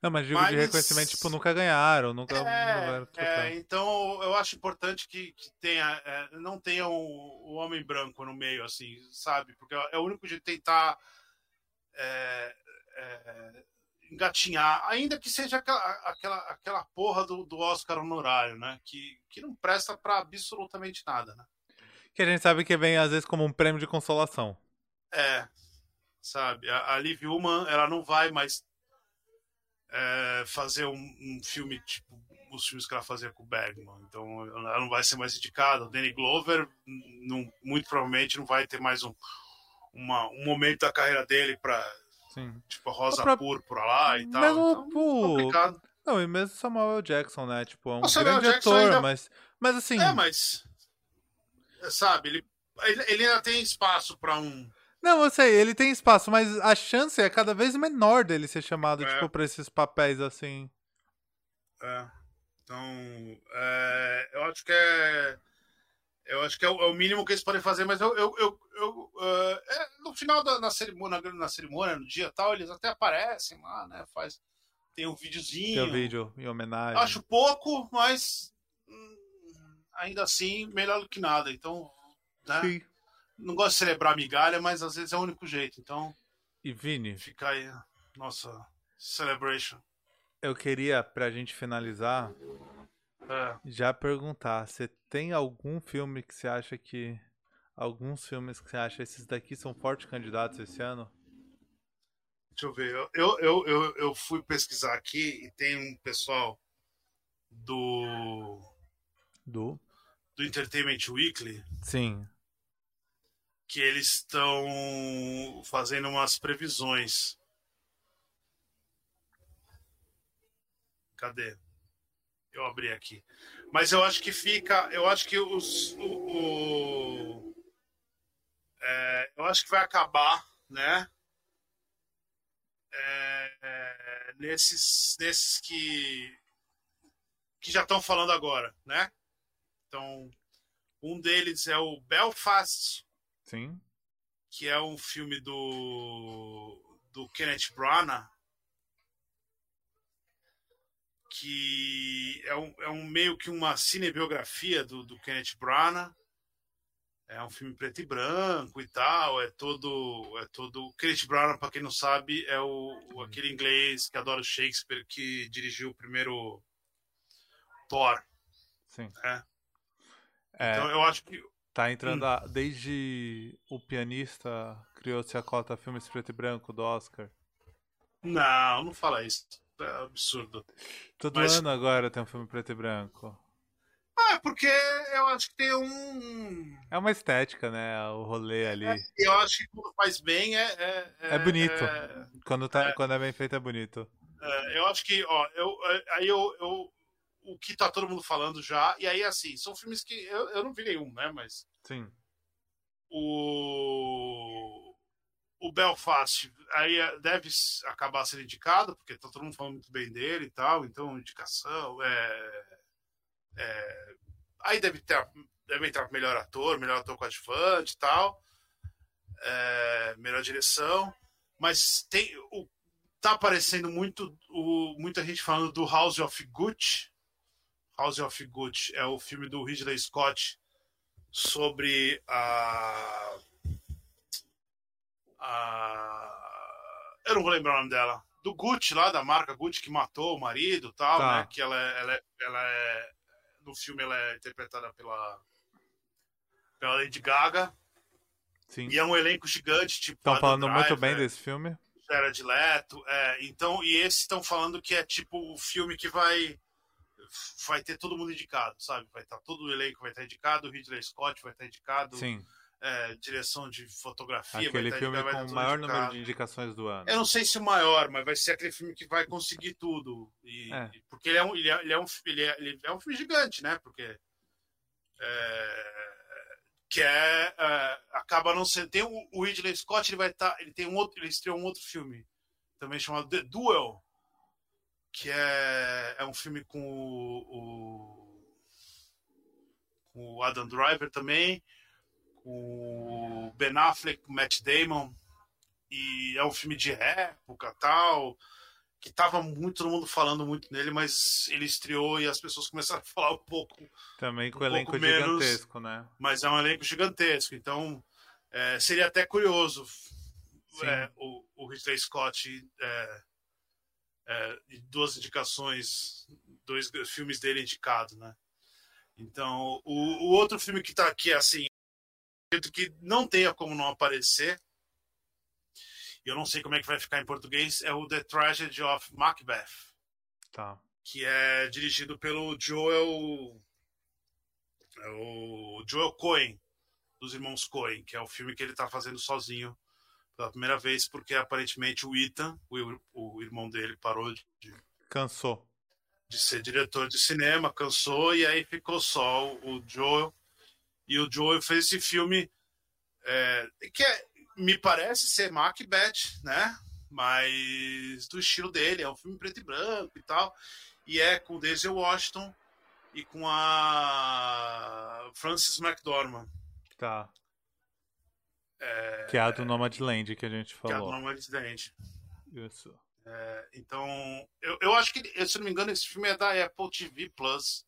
Não, mas digo mas... de reconhecimento, tipo, nunca ganharam, nunca. É, é, então eu acho importante que, que tenha, é, não tenha o, o, homem branco no meio, assim, sabe? Porque é o único jeito de tentar é, é, engatinhar, ainda que seja aquela, aquela, aquela porra do, do Oscar honorário, né? Que, que não presta para absolutamente nada, né? Que a gente sabe que vem às vezes como um prêmio de consolação. É, sabe? A, a Liv Ullman, ela não vai mais é, fazer um, um, filme tipo os filmes que ela fazia com o Bergman. Então ela não vai ser mais indicada. O Danny Glover, não, muito provavelmente, não vai ter mais um, uma, um momento da carreira dele para tipo a Rosa pra... Púrpura lá e tal. Mesmo então, complicado. Não, e mesmo Samuel Jackson, né? Tipo, é um o grande ator, ainda... mas, mas assim. É, mas. Sabe, ele, ele ainda tem espaço para um não, eu sei, ele tem espaço, mas a chance é cada vez menor dele ser chamado, é. tipo, pra esses papéis assim. É. Então, é, eu acho que é. Eu acho que é o, é o, mínimo que eles podem fazer, mas eu, eu, eu, eu uh, é, no final da na cerimônia, na cerimônia, no dia tal, eles até aparecem lá, né? Faz, tem um videozinho. Tem um vídeo em homenagem. Acho pouco, mas hum, ainda assim, melhor do que nada. Então, né? Sim não gosto de celebrar migalha, mas às vezes é o único jeito. Então. E Vini? Fica aí, nossa celebration. Eu queria, pra gente finalizar, é. já perguntar: você tem algum filme que você acha que. Alguns filmes que você acha esses daqui são fortes candidatos esse ano? Deixa eu ver. Eu, eu, eu, eu fui pesquisar aqui e tem um pessoal do. Do? Do Entertainment Weekly. Sim que eles estão fazendo umas previsões. Cadê? Eu abri aqui. Mas eu acho que fica. Eu acho que os. O, o é, eu acho que vai acabar, né? É, é, nesses, nesses que. que já estão falando agora, né? Então, um deles é o Belfast Sim. Que é um filme do, do Kenneth Branagh, que é um, é um meio que uma cinebiografia do, do Kenneth Branagh. É um filme preto e branco e tal, é todo é todo Kenneth Branagh, para quem não sabe, é o, o, aquele inglês que adora Shakespeare que dirigiu o primeiro Thor. Sim. É. É, então eu acho que Tá entrando hum. a, desde o pianista criou-se a cota filmes preto e branco do Oscar. Não, não fala isso. É absurdo. Todo Mas... ano agora tem um filme preto e branco. Ah, porque eu acho que tem um. É uma estética, né? O rolê ali. É, eu acho que quando faz bem é. É, é bonito. É, quando, tá, é. quando é bem feito é bonito. É, eu acho que, ó, eu, aí eu, eu, o que tá todo mundo falando já. E aí, assim, são filmes que eu, eu não vi nenhum, né? Mas. Sim. O. O Belfast aí é, deve acabar sendo indicado, porque tá todo mundo falando muito bem dele e tal, então indicação é. é aí deve ter deve entrar melhor ator, melhor ator coadjuvante e tal, é, melhor direção. Mas tem o tá aparecendo muito o, muita gente falando do House of Gucci. House of Gucci é o filme do Ridley Scott sobre a, a eu não vou lembrar o nome dela do Gucci lá da marca Gucci que matou o marido tal tá. né que ela, é, ela, é, ela é no filme ela é interpretada pela pela Lady Gaga Sim. e é um elenco gigante tipo estão falando Driver, muito bem desse filme era dileto, é, então, e esses estão falando que é tipo o filme que vai vai ter todo mundo indicado, sabe? Vai estar tá, todo o elenco vai estar tá indicado, o Ridley Scott vai estar tá indicado, Sim. É, direção de fotografia. Aquele vai filme com o maior número de indicações do ano. Eu não sei se o maior, mas vai ser aquele filme que vai conseguir tudo. E, é. Porque ele é, um, ele, é, ele, é um, ele, é, ele é um filme gigante, né? Porque é, que é, é, acaba não sendo tem o, o Ridley Scott ele vai estar tá, ele tem um outro ele estreou um outro filme também chamado The Duel que é, é um filme com o, o, com o Adam Driver também o Ben Affleck Matt Damon e é um filme de época tal que tava muito todo mundo falando muito nele, mas ele estreou e as pessoas começaram a falar um pouco. Também com um elenco gigantesco, né? Mas é um elenco gigantesco, então é, seria até curioso é, o, o Ridley Scott é, é, duas indicações, dois filmes dele indicados, né? Então, o, o outro filme que tá aqui, assim, que não tenha como não aparecer, eu não sei como é que vai ficar em português, é o The Tragedy of Macbeth. Tá. Que é dirigido pelo Joel. É o Joel Cohen, dos irmãos Cohen, que é o filme que ele está fazendo sozinho pela primeira vez, porque aparentemente o Ethan, o, o irmão dele, parou de. Cansou. De ser diretor de cinema, cansou, e aí ficou só o Joel. E o Joel fez esse filme. É, que é, me parece ser Macbeth, né? Mas do estilo dele, é um filme preto e branco e tal. E é com Denzel Washington e com a Frances McDormand. Tá. É... Que é a do Nomadland que a gente falou. Que é a do Nomadland. Isso. É, então, eu, eu acho que, se não me engano, esse filme é da Apple TV Plus.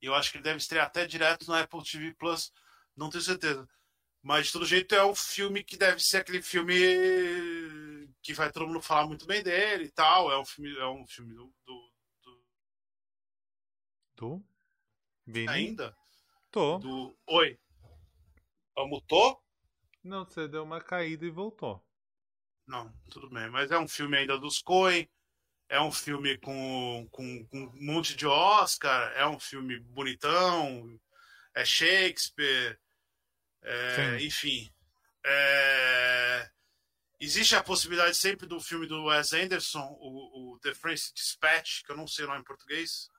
Eu acho que ele deve estrear até direto na Apple TV Plus. Não tenho certeza. Mas de todo jeito é um filme que deve ser aquele filme que vai todo mundo falar muito bem dele e tal. É um filme, é um filme do. Do? do... Vini? Ainda? Tô. Do... Oi. Mutou? Não, você deu uma caída e voltou. Não, tudo bem. Mas é um filme ainda dos Coen. É um filme com, com, com um monte de Oscar. É um filme bonitão. É Shakespeare. É, enfim. É, existe a possibilidade sempre do filme do Wes Anderson, o, o The French Dispatch, que eu não sei o nome em português,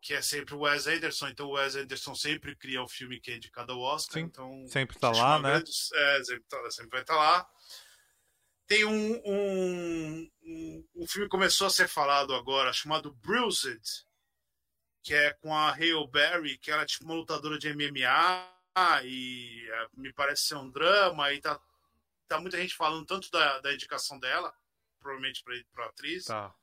que é sempre o Wes Anderson. Então o Wes Anderson sempre cria o filme que é de cada Oscar. Sim, então, sempre está lá, né? Grande, é, sempre, tá, sempre vai estar tá lá. Tem um, um, um, um filme que começou a ser falado agora, chamado Bruised, que é com a Hale Berry, que ela é tipo uma lutadora de MMA e é, me parece ser um drama, e tá, tá muita gente falando tanto da, da indicação dela, provavelmente para atriz, tá.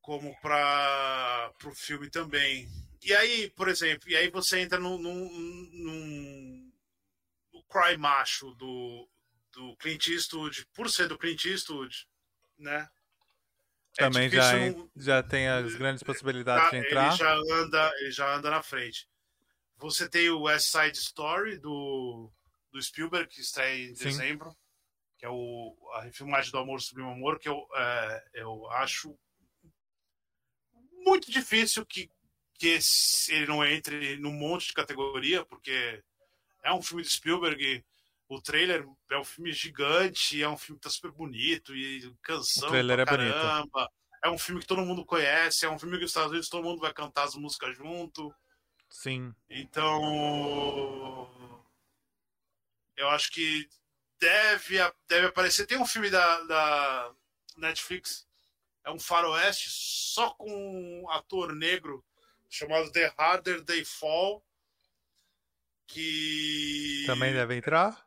como para o filme também. E aí, por exemplo, e aí você entra num, num, num no Cry Macho do, do Clint Eastwood, por ser do Clint Eastwood, né? É também já, já tem as grandes possibilidades de entrar. Ele já anda, ele já anda na frente. Você tem o West Side Story do, do Spielberg, que está em Sim. dezembro, que é o, a refilmagem do Amor Sublime Amor, que eu, é, eu acho muito difícil que, que ele não entre num monte de categoria, porque é um filme de Spielberg. O trailer é um filme gigante, é um filme que tá super bonito, e canção. O trailer é caramba. bonito. É um filme que todo mundo conhece, é um filme que nos Estados Unidos todo mundo vai cantar as músicas junto. Sim. Então. Eu acho que deve, deve aparecer. Tem um filme da, da Netflix, é um faroeste só com um ator negro chamado The Harder They Fall. Que. Também deve entrar?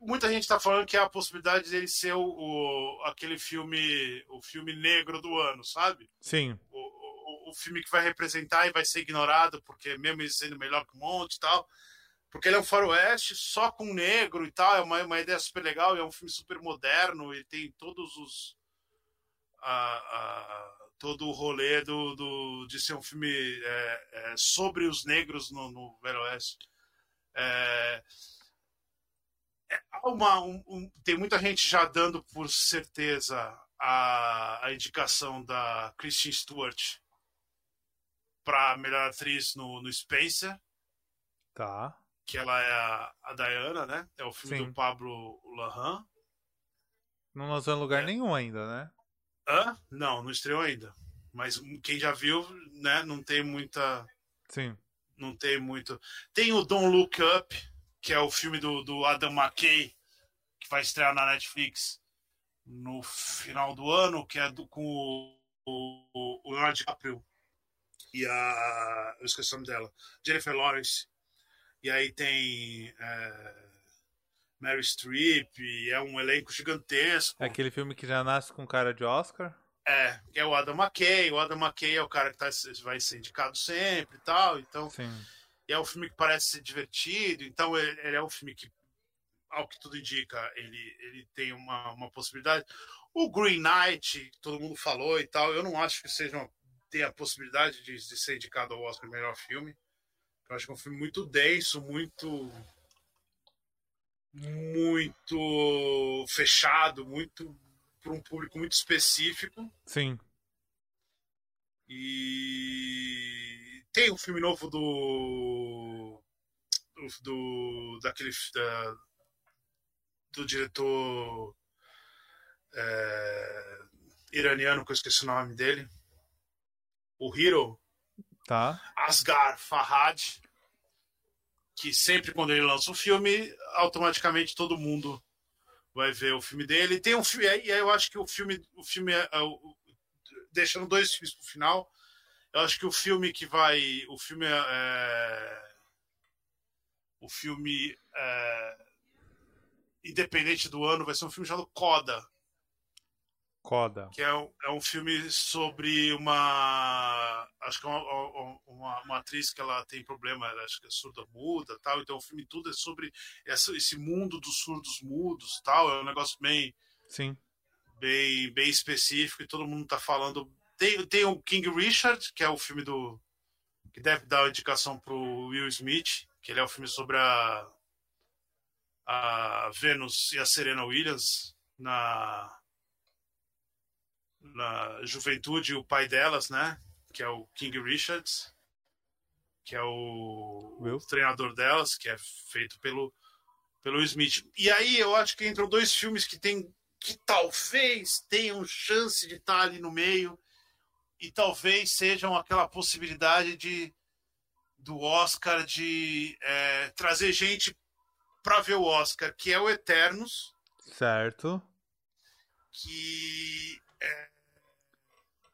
Muita gente está falando que é a possibilidade dele ser o, o, aquele filme, o filme negro do ano, sabe? Sim. O, o, o, filme que vai representar e vai ser ignorado, porque mesmo ele sendo melhor que um monte e tal. Porque ele é um faroeste só com negro e tal, é uma, uma ideia super legal, é um filme super moderno e tem todos os. A, a, todo o rolê do, do, de ser um filme é, é, sobre os negros no, no Velho Oeste. É, uma, um, um, tem muita gente já dando por certeza a, a indicação da Kristen Stewart para melhor atriz no, no Spencer. Tá. Que ela é a, a Diana, né? É o filme Sim. do Pablo Larran. Não lançou em lugar é. nenhum ainda, né? Hã? Não, não estreou ainda. Mas quem já viu, né? Não tem muita. Sim. Não tem muito. Tem o Don't Look Up, que é o filme do, do Adam McKay, que vai estrear na Netflix no final do ano, que é do, com o, o, o Leonardo DiCaprio e a. Eu esqueci o nome dela. Jennifer Lawrence. E aí tem. É, Mary Streep, é um elenco gigantesco. É aquele filme que já nasce com cara de Oscar? É, é o Adam McKay. O Adam McKay é o cara que tá, vai ser indicado sempre e tal. Então. Sim é um filme que parece ser divertido, então ele, ele é um filme que, ao que tudo indica, ele, ele tem uma, uma possibilidade. O Green Knight, todo mundo falou e tal, eu não acho que seja uma, tenha a possibilidade de, de ser indicado ao Oscar melhor filme. Eu acho que é um filme muito denso, muito muito fechado, muito para um público muito específico. Sim. E tem um filme novo do. do, do daquele. Da, do diretor. É, iraniano, que eu esqueci o nome dele. O Hero. Tá. Asghar Farhad. Que sempre quando ele lança um filme, automaticamente todo mundo vai ver o filme dele. Tem um filme, e aí eu acho que o filme, o filme é, é, deixando dois filmes pro final, eu acho que o filme que vai. O filme é. é o filme. É, independente do ano vai ser um filme chamado Coda. Coda. Que é um, é um filme sobre uma. Acho que é uma, uma, uma, atriz que ela tem problema, acho que é surda muda tal. Então o filme tudo é sobre essa, esse mundo dos surdos mudos tal. É um negócio bem. Sim. Bem, bem específico e todo mundo tá falando tem, tem o King Richard, que é o filme do. que deve dar indicação pro Will Smith, que ele é o filme sobre a. a Venus e a Serena Williams na. na juventude, o pai delas, né? Que é o King Richards, que é o, o treinador delas, que é feito pelo, pelo Smith. E aí eu acho que entram dois filmes que tem que talvez tenham chance de estar ali no meio e talvez sejam aquela possibilidade de do Oscar de é, trazer gente para ver o Oscar, que é o Eternos. Certo. Que é,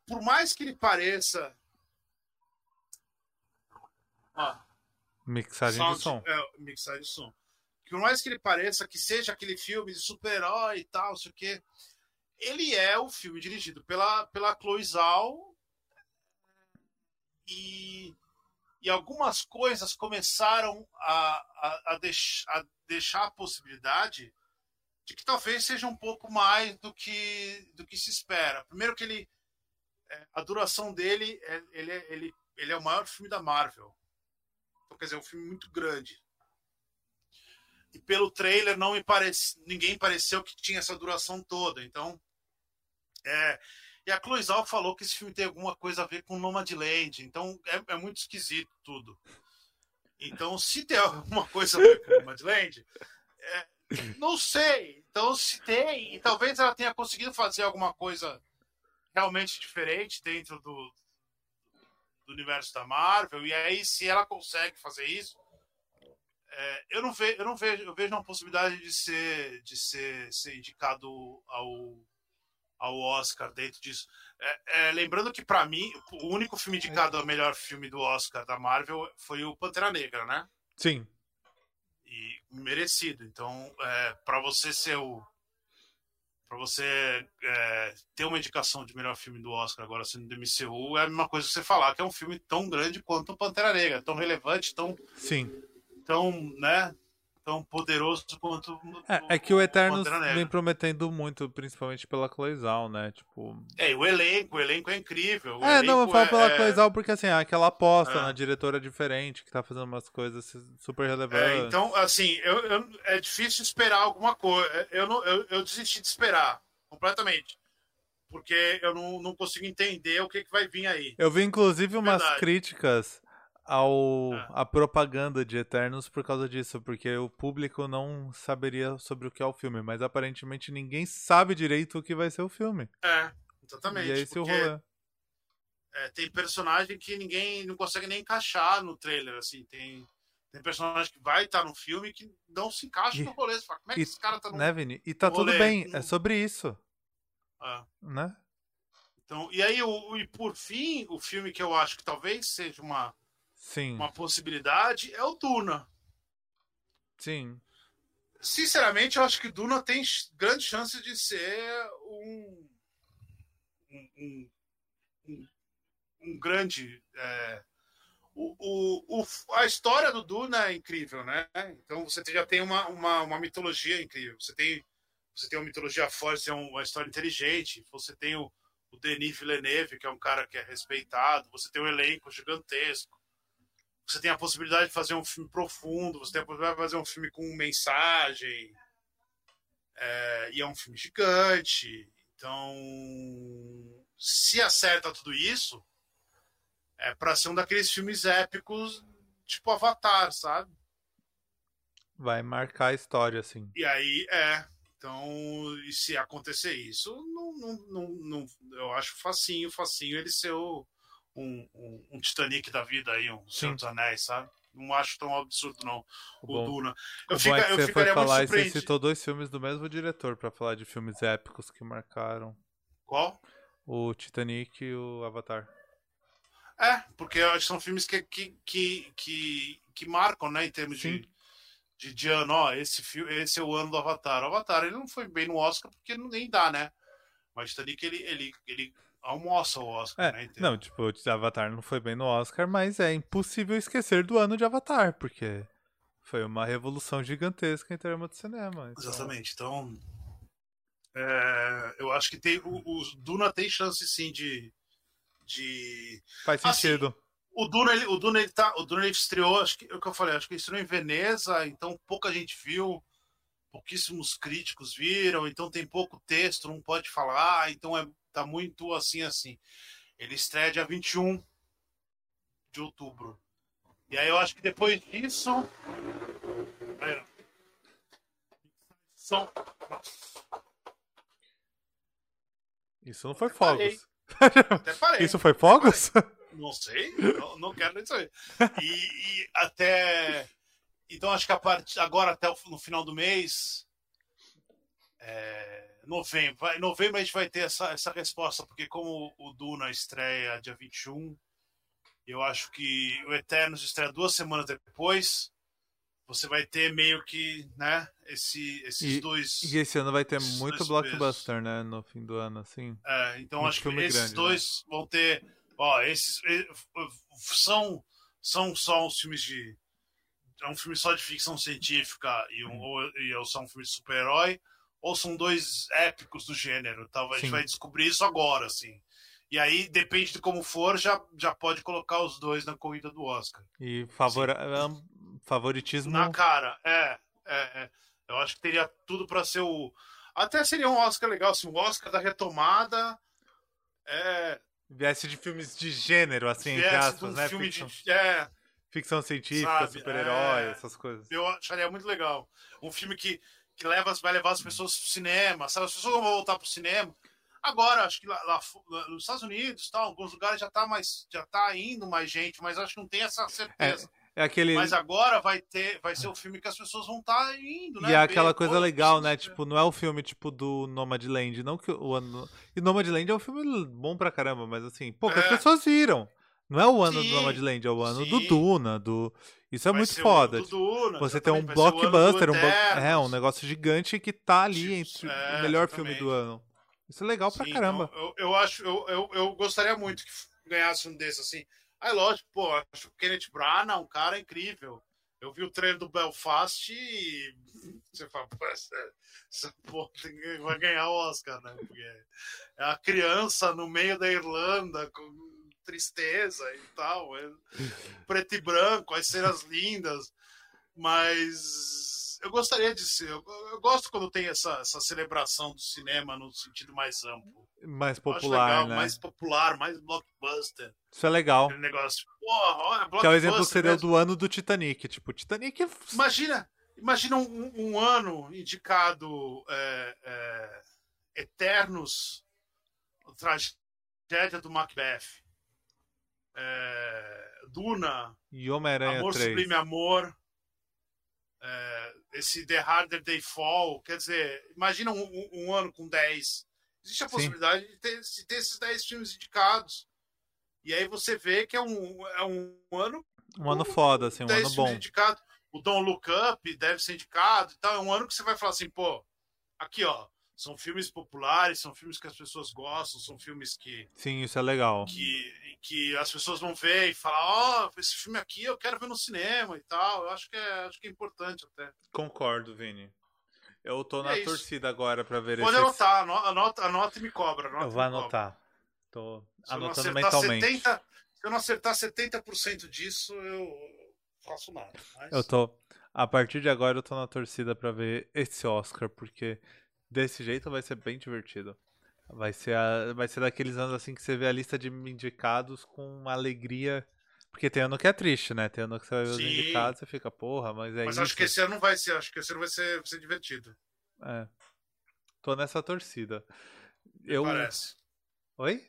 por mais que ele pareça ó, mixagem sound, de som. É, mixagem de som. Por mais que ele pareça que seja aquele filme de super-herói e tal, sei o quê, ele é o filme dirigido pela, pela Chloe Zhao, e, e algumas coisas começaram a, a, a, deix, a deixar a possibilidade de que talvez seja um pouco mais do que, do que se espera. Primeiro que ele é, a duração dele é, ele, é, ele, ele é o maior filme da Marvel. Então, quer dizer, é um filme muito grande. E pelo trailer não me parece, ninguém pareceu que tinha essa duração toda. Então, é, e a Cloizal falou que esse filme tem alguma coisa a ver com Nomadland, então é, é muito esquisito tudo. Então, se tem alguma coisa a ver com Nomadland, é, não sei. Então, se tem, e talvez ela tenha conseguido fazer alguma coisa realmente diferente dentro do, do universo da Marvel, e aí, se ela consegue fazer isso, é, eu não vejo, eu não vejo, eu vejo uma possibilidade de ser, de ser, ser indicado ao ao Oscar dentro disso. É, é, lembrando que, para mim, o único filme indicado ao melhor filme do Oscar da Marvel foi o Pantera Negra, né? Sim. E merecido. Então, é, para você ser o. Pra você é, ter uma indicação de melhor filme do Oscar agora sendo do MCU, é a mesma coisa que você falar que é um filme tão grande quanto o Pantera Negra, tão relevante, tão. Sim. Tão, né? Tão poderoso quanto. É, é que o Eternos vem prometendo muito, principalmente pela Cloizal, né? Tipo. É, o elenco, o elenco é incrível. É, não, eu falo é, pela é... Cloizal porque assim, é aquela aposta é. na diretora diferente, que tá fazendo umas coisas super relevantes. É, então, assim, eu, eu, é difícil esperar alguma coisa. Eu, não, eu, eu desisti de esperar completamente porque eu não, não consigo entender o que, que vai vir aí. Eu vi, inclusive, umas Verdade. críticas ao é. a propaganda de Eternos por causa disso, porque o público não saberia sobre o que é o filme, mas aparentemente ninguém sabe direito o que vai ser o filme. É, exatamente. E é esse o rolê. É, tem personagem que ninguém não consegue nem encaixar no trailer, assim, tem tem personagem que vai estar no filme que não se encaixa e, no rolê. Você fala, como é que e, esse cara tá no né, Vini? E tá tudo bem, é sobre isso. É. Né? Então, e aí, o, e por fim, o filme que eu acho que talvez seja uma Sim. uma possibilidade é o Duna. Sim. Sinceramente, eu acho que Duna tem grande chance de ser um, um, um, um grande. É, o, o, o, a história do Duna é incrível, né? Então você já tem uma, uma, uma mitologia incrível. Você tem, você tem uma mitologia forte, você tem uma história inteligente. Você tem o, o Denis Villeneuve, que é um cara que é respeitado. Você tem um elenco gigantesco você tem a possibilidade de fazer um filme profundo, você tem a possibilidade de fazer um filme com mensagem. É, e é um filme gigante. Então, se acerta tudo isso, é para ser um daqueles filmes épicos, tipo Avatar, sabe? Vai marcar a história, assim. E aí, é. Então, e se acontecer isso, não, não, não, não, eu acho facinho, facinho ele ser o, um, um, um Titanic da vida aí, um Senhor dos Anéis, sabe? Não acho tão absurdo, não. O, o Duna. Eu, fica, é eu você ficaria foi falar, muito surpreendido. Você citou dois filmes do mesmo diretor para falar de filmes épicos que marcaram. Qual? O Titanic e o Avatar. É, porque são filmes que, que, que, que, que marcam, né, em termos de, de, de, ano. Ó, esse, esse é o ano do Avatar. O Avatar ele não foi bem no Oscar porque nem dá, né? Mas Titanic ele, ele, ele almoça o Oscar, é, né? Não, tipo, o Avatar não foi bem no Oscar, mas é impossível esquecer do ano de Avatar, porque foi uma revolução gigantesca em termos de cinema. Então... Exatamente. Então, é, eu acho que tem o, o, Duna tem chance sim de. de... Faz sentido. Assim, o Duna, ele, o Duna, ele tá, o Duna ele estreou, acho que é o que eu falei, acho que ele estreou em Veneza, então pouca gente viu, pouquíssimos críticos viram, então tem pouco texto, não pode falar, então é tá muito assim, assim. Ele estreia dia 21 de outubro. E aí eu acho que depois disso. Aí, São. Isso não foi fogos. Até parei. Isso foi fogos? Não sei, não, não quero nem saber. E, e, até. Então acho que a part... agora, até o, no final do mês. É novembro. Vai, novembro a gente vai ter essa, essa resposta, porque como o Duna estreia dia 21, eu acho que o Eternos estreia duas semanas depois. Você vai ter meio que, né, esse, esses e, dois. E esse ano vai ter muito blockbuster, pesos. né, no fim do ano, assim. É, então acho que esses grande, dois né? vão ter. Ó, esses são, são só os filmes de. É um filme só de ficção científica e, um, hum. ou, e são um filme de super-herói ou são dois épicos do gênero. Talvez a gente vai descobrir isso agora, assim. E aí, depende de como for, já, já pode colocar os dois na corrida do Oscar. E favor... favoritismo. Na cara, é, é, é. Eu acho que teria tudo para ser o. Até seria um Oscar legal, assim, o Oscar da retomada. É... Viesse de filmes de gênero, assim, entre aspas, um né? Filme ficção, de, é, ficção científica, super-herói, é, essas coisas. Eu acharia muito legal. Um filme que que leva, vai levar as pessoas pro cinema, sabe? As pessoas vão voltar pro cinema. Agora, acho que lá, lá, nos Estados Unidos, tal, alguns lugares já tá mais, já tá indo mais gente, mas acho que não tem essa certeza. É, é aquele... Mas agora vai ter, vai ser o filme que as pessoas vão estar tá indo, né? E é aquela coisa legal, né? Tipo, não é o filme tipo do Nomadland, não que o ano. E Nomadland é um filme bom pra caramba, mas assim, poucas é. pessoas viram. Não é o ano Sim, do Nomadland, é o ano do sim. Duna, do... Isso é Vai muito foda. do Duna, Você tem um do blockbuster, um, blo- é, um negócio gigante que tá ali entre é, o melhor filme do ano. Isso é legal pra Sim, caramba. então, eu, eu acho, eu, eu, eu gostaria muito que ganhasse um desses assim. Aí, lógico, pô, acho que o Kenneth Branagh é um cara incrível. Eu vi o trailer do Belfast e você fala, pô, essa, essa porra vai ganhar o Oscar, né? Porque é a criança no meio da Irlanda com tristeza e tal, é preto e branco, as cenas lindas, mas eu gostaria de ser. Eu, eu gosto quando tem essa, essa celebração do cinema no sentido mais amplo. Mais popular, legal, né? mais popular, mais blockbuster. Isso é legal. Aquele negócio. Porra, olha, Que é o exemplo blockbuster deu mesmo. do ano do Titanic. Tipo, Titanic é... Imagina, imagina um, um ano indicado é, é, Eternos, Tragédia do Macbeth, é, Duna, E Homem-Aranha Amor 3. Sublime Amor, é, esse The Harder They Fall, quer dizer, imagina um, um- ano com 10. Existe a Sim. possibilidade de ter, de ter esses 10 filmes indicados. E aí você vê que é um, é um ano Um ano foda, assim, um 10 ano bom. indicados. O Don't Look Up deve ser indicado e tal. É um ano que você vai falar assim, pô, aqui ó, são filmes populares, são filmes que as pessoas gostam, são filmes que, Sim, isso é legal. que, que as pessoas vão ver e falar, ó, esse filme aqui eu quero ver no cinema e tal. Eu acho que é, acho que é importante até. Concordo, Vini. Eu tô É na isso. torcida agora pra ver Pode esse... anotar, ano- anota, anota e me cobra. Eu vou anotar. Tô Se anotando mentalmente. 70, se eu não acertar 70% disso, eu faço nada. Mas... Eu tô. A partir de agora eu tô na torcida pra ver esse Oscar, porque desse jeito vai ser bem divertido. Vai ser, a- vai ser daqueles anos assim que você vê a lista de indicados com uma alegria. Porque tem ano que é triste, né? Tem ano que você vai ver os Sim. indicados e você fica, porra, mas é Mas isso. acho que esse ano não vai ser, acho que esse ano vai ser, vai ser divertido. É. Tô nessa torcida. Me Eu. parece. Oi?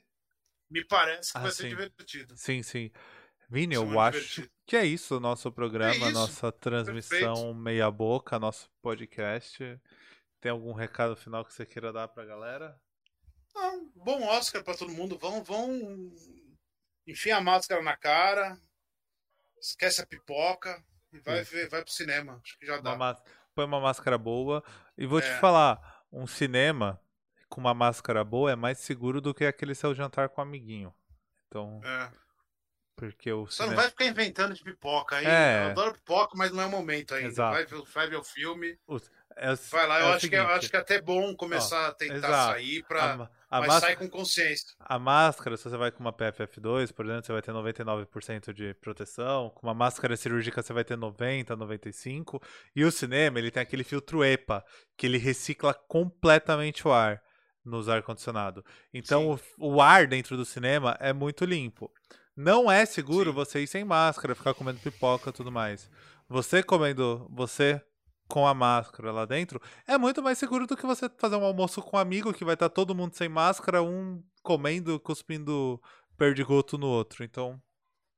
Me parece que Ah, vai sim. ser divertido. Sim, sim. Vini, eu acho divertida. que é isso o nosso programa, É nossa transmissão meia boca, nosso podcast. Tem algum recado final que você queira dar pra galera? Não, bom Oscar pra todo mundo. Vão, vão. Enfia a máscara na cara. Esquece a pipoca. E vai, Isso. ver, vai pro cinema. Acho que já dá. Uma Põe uma máscara boa. E vou te É. falar, um cinema com uma máscara boa é mais seguro do que aquele seu jantar com um amiguinho. Então, É. porque o Só não cinema... vai ficar inventando de pipoca aí. É. Eu adoro pipoca, mas não é o momento ainda. Exato. Vai ver, vai ver o filme. É, Vai lá. é Eu o acho, que, eu seguinte, acho que é até bom começar a tentar exato. sair a, pra. ma- a Mas máscara... sai com consciência. A máscara, se você vai com uma PFF2, por exemplo, você vai ter 99% de proteção. Com uma máscara cirúrgica, você vai ter 90, 95. E o cinema, ele tem aquele filtro EPA, que ele recicla completamente o ar nos ar-condicionado. Então, o, o ar dentro do cinema é muito limpo. Não é seguro Sim. você ir sem máscara, ficar comendo pipoca e tudo mais. Você comendo, você com a máscara lá dentro, é muito mais seguro do que você fazer um almoço com um amigo que vai estar todo mundo sem máscara, um comendo, cuspindo perdigoto no outro. Então,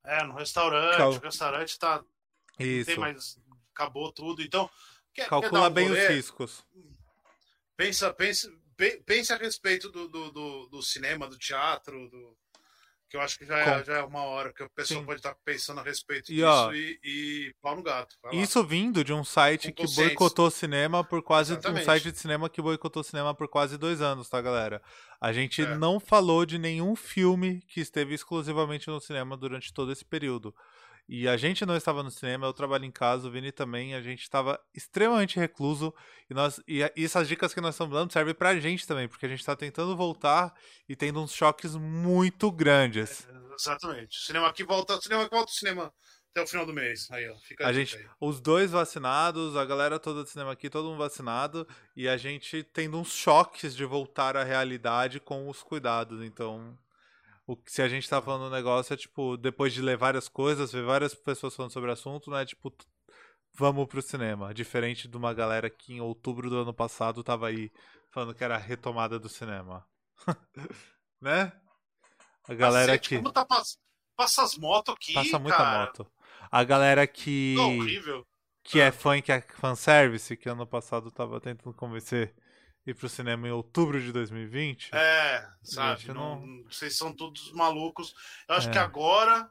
É, no restaurante. Cal- O restaurante tá. Isso. tem mais. Acabou tudo. Então. Quer, quer Calcula dar um bem os riscos. pensa, pensa, pe- pense a respeito do, do, do, do cinema, do teatro, do, que eu acho que já é, já é uma hora que a pessoa Sim. pode estar pensando a respeito E, disso ó, e, e pau no gato. Isso vindo de um site Com que boicotou cinema por quase. Um Exatamente. site de cinema que boicotou cinema por quase dois anos, tá, galera? A gente É. não falou de nenhum filme que esteve exclusivamente no cinema durante todo esse período. E a gente não estava no cinema, eu trabalho em casa, o Vini também, a gente estava extremamente recluso. E, nós, e, a- e essas dicas que nós estamos dando servem pra gente também, porque a gente tá tentando voltar e tendo uns choques muito grandes. Exatamente. O cinema aqui volta, o cinema aqui volta o cinema até o final do mês. Aí, ó, fica A dica gente, aí. os dois vacinados, a galera toda do cinema aqui, todo mundo vacinado, e a gente tendo uns choques de voltar à realidade com os cuidados. Então, o que se a gente tá falando um negócio é tipo, depois de ler várias coisas, ver várias pessoas falando sobre o assunto, não é tipo, vamos pro cinema. Diferente de uma galera que em outubro do ano passado tava aí falando que era a retomada do cinema. né? A galera Cacete, que Como tá pass... Passa as motos aqui, passa muita cara. moto. A galera que Tá horrível. que é fã que é fanservice, que ano passado tava tentando convencer ir pro cinema em outubro de 2020. É, sabe? Gente, não, não- Vocês são todos malucos. Eu acho É. que agora.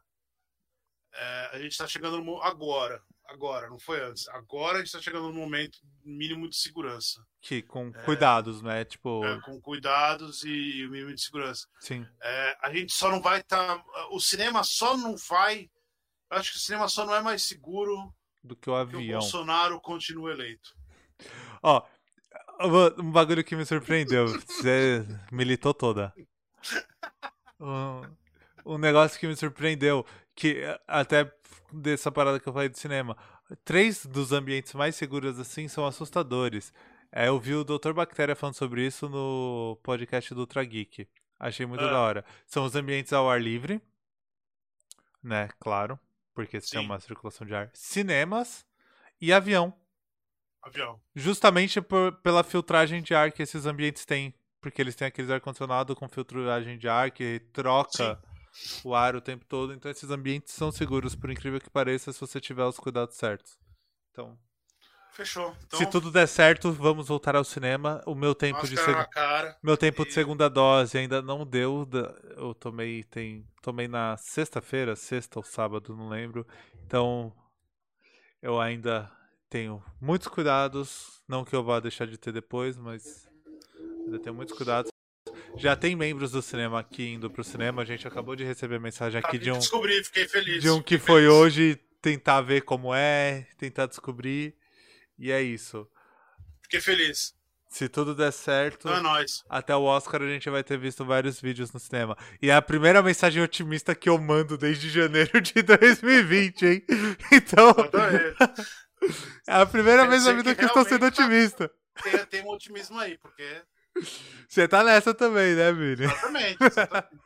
é, a gente tá chegando no. Agora. Agora, não foi antes. Agora a gente tá chegando no momento mínimo de segurança. Que com cuidados, né? Tipo, é, com cuidados e o mínimo de segurança. sim. É, a gente só não vai estar. o cinema só não vai. Eu acho que o cinema só não é mais seguro Do que o que o avião. Bolsonaro continue eleito. Ó, um bagulho que me surpreendeu. Você militou toda. Um, um negócio que me surpreendeu, que até dessa parada que eu falei de cinema. Três dos ambientes mais seguros assim são assustadores. É, eu vi o Dr. Bactéria falando sobre isso no podcast do Ultra Geek. Achei muito Ah. da hora. São os ambientes ao ar livre, né? Claro, porque tem Sim. uma circulação de ar. Cinemas e avião. Avião. Justamente por- pela filtragem de ar que esses ambientes têm. Porque eles têm aqueles ar-condicionado com filtragem de ar que troca o ar o tempo todo. Então esses ambientes são seguros, por incrível que pareça, se você tiver os cuidados certos. Então, Fechou. Então, se tudo der certo, vamos voltar ao cinema. O meu tempo de seg- cara. meu tempo de e- segunda dose ainda não deu. Eu tomei tem tomei na sexta-feira, sexta ou sábado, não lembro. Então eu ainda tenho muitos cuidados, não que eu vá deixar de ter depois, mas ainda tenho muitos cuidados. Já tem membros do cinema aqui indo pro cinema. A gente acabou de receber mensagem aqui de um Descobri, fiquei feliz. de um que foi feliz. hoje tentar ver como é, tentar descobrir. E é isso. Fiquei feliz. Se tudo der certo, Então é nóis. até o Oscar a gente vai ter visto vários vídeos no cinema. E é a primeira mensagem otimista que eu mando desde janeiro de 2020, hein? Então, Adorei. É a primeira Quer vez na vida que que eu estou sendo tá- otimista. Tem, tem um otimismo aí, porque. Você tá nessa também, né, Vini? Exatamente. exatamente.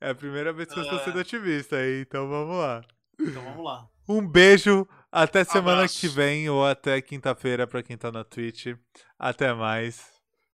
É a primeira vez que eu estou É. sendo otimista, hein? Então vamos lá. Então vamos lá. Um beijo, até semana Abraço. que vem ou até quinta-feira pra quem tá na Twitch. Até mais.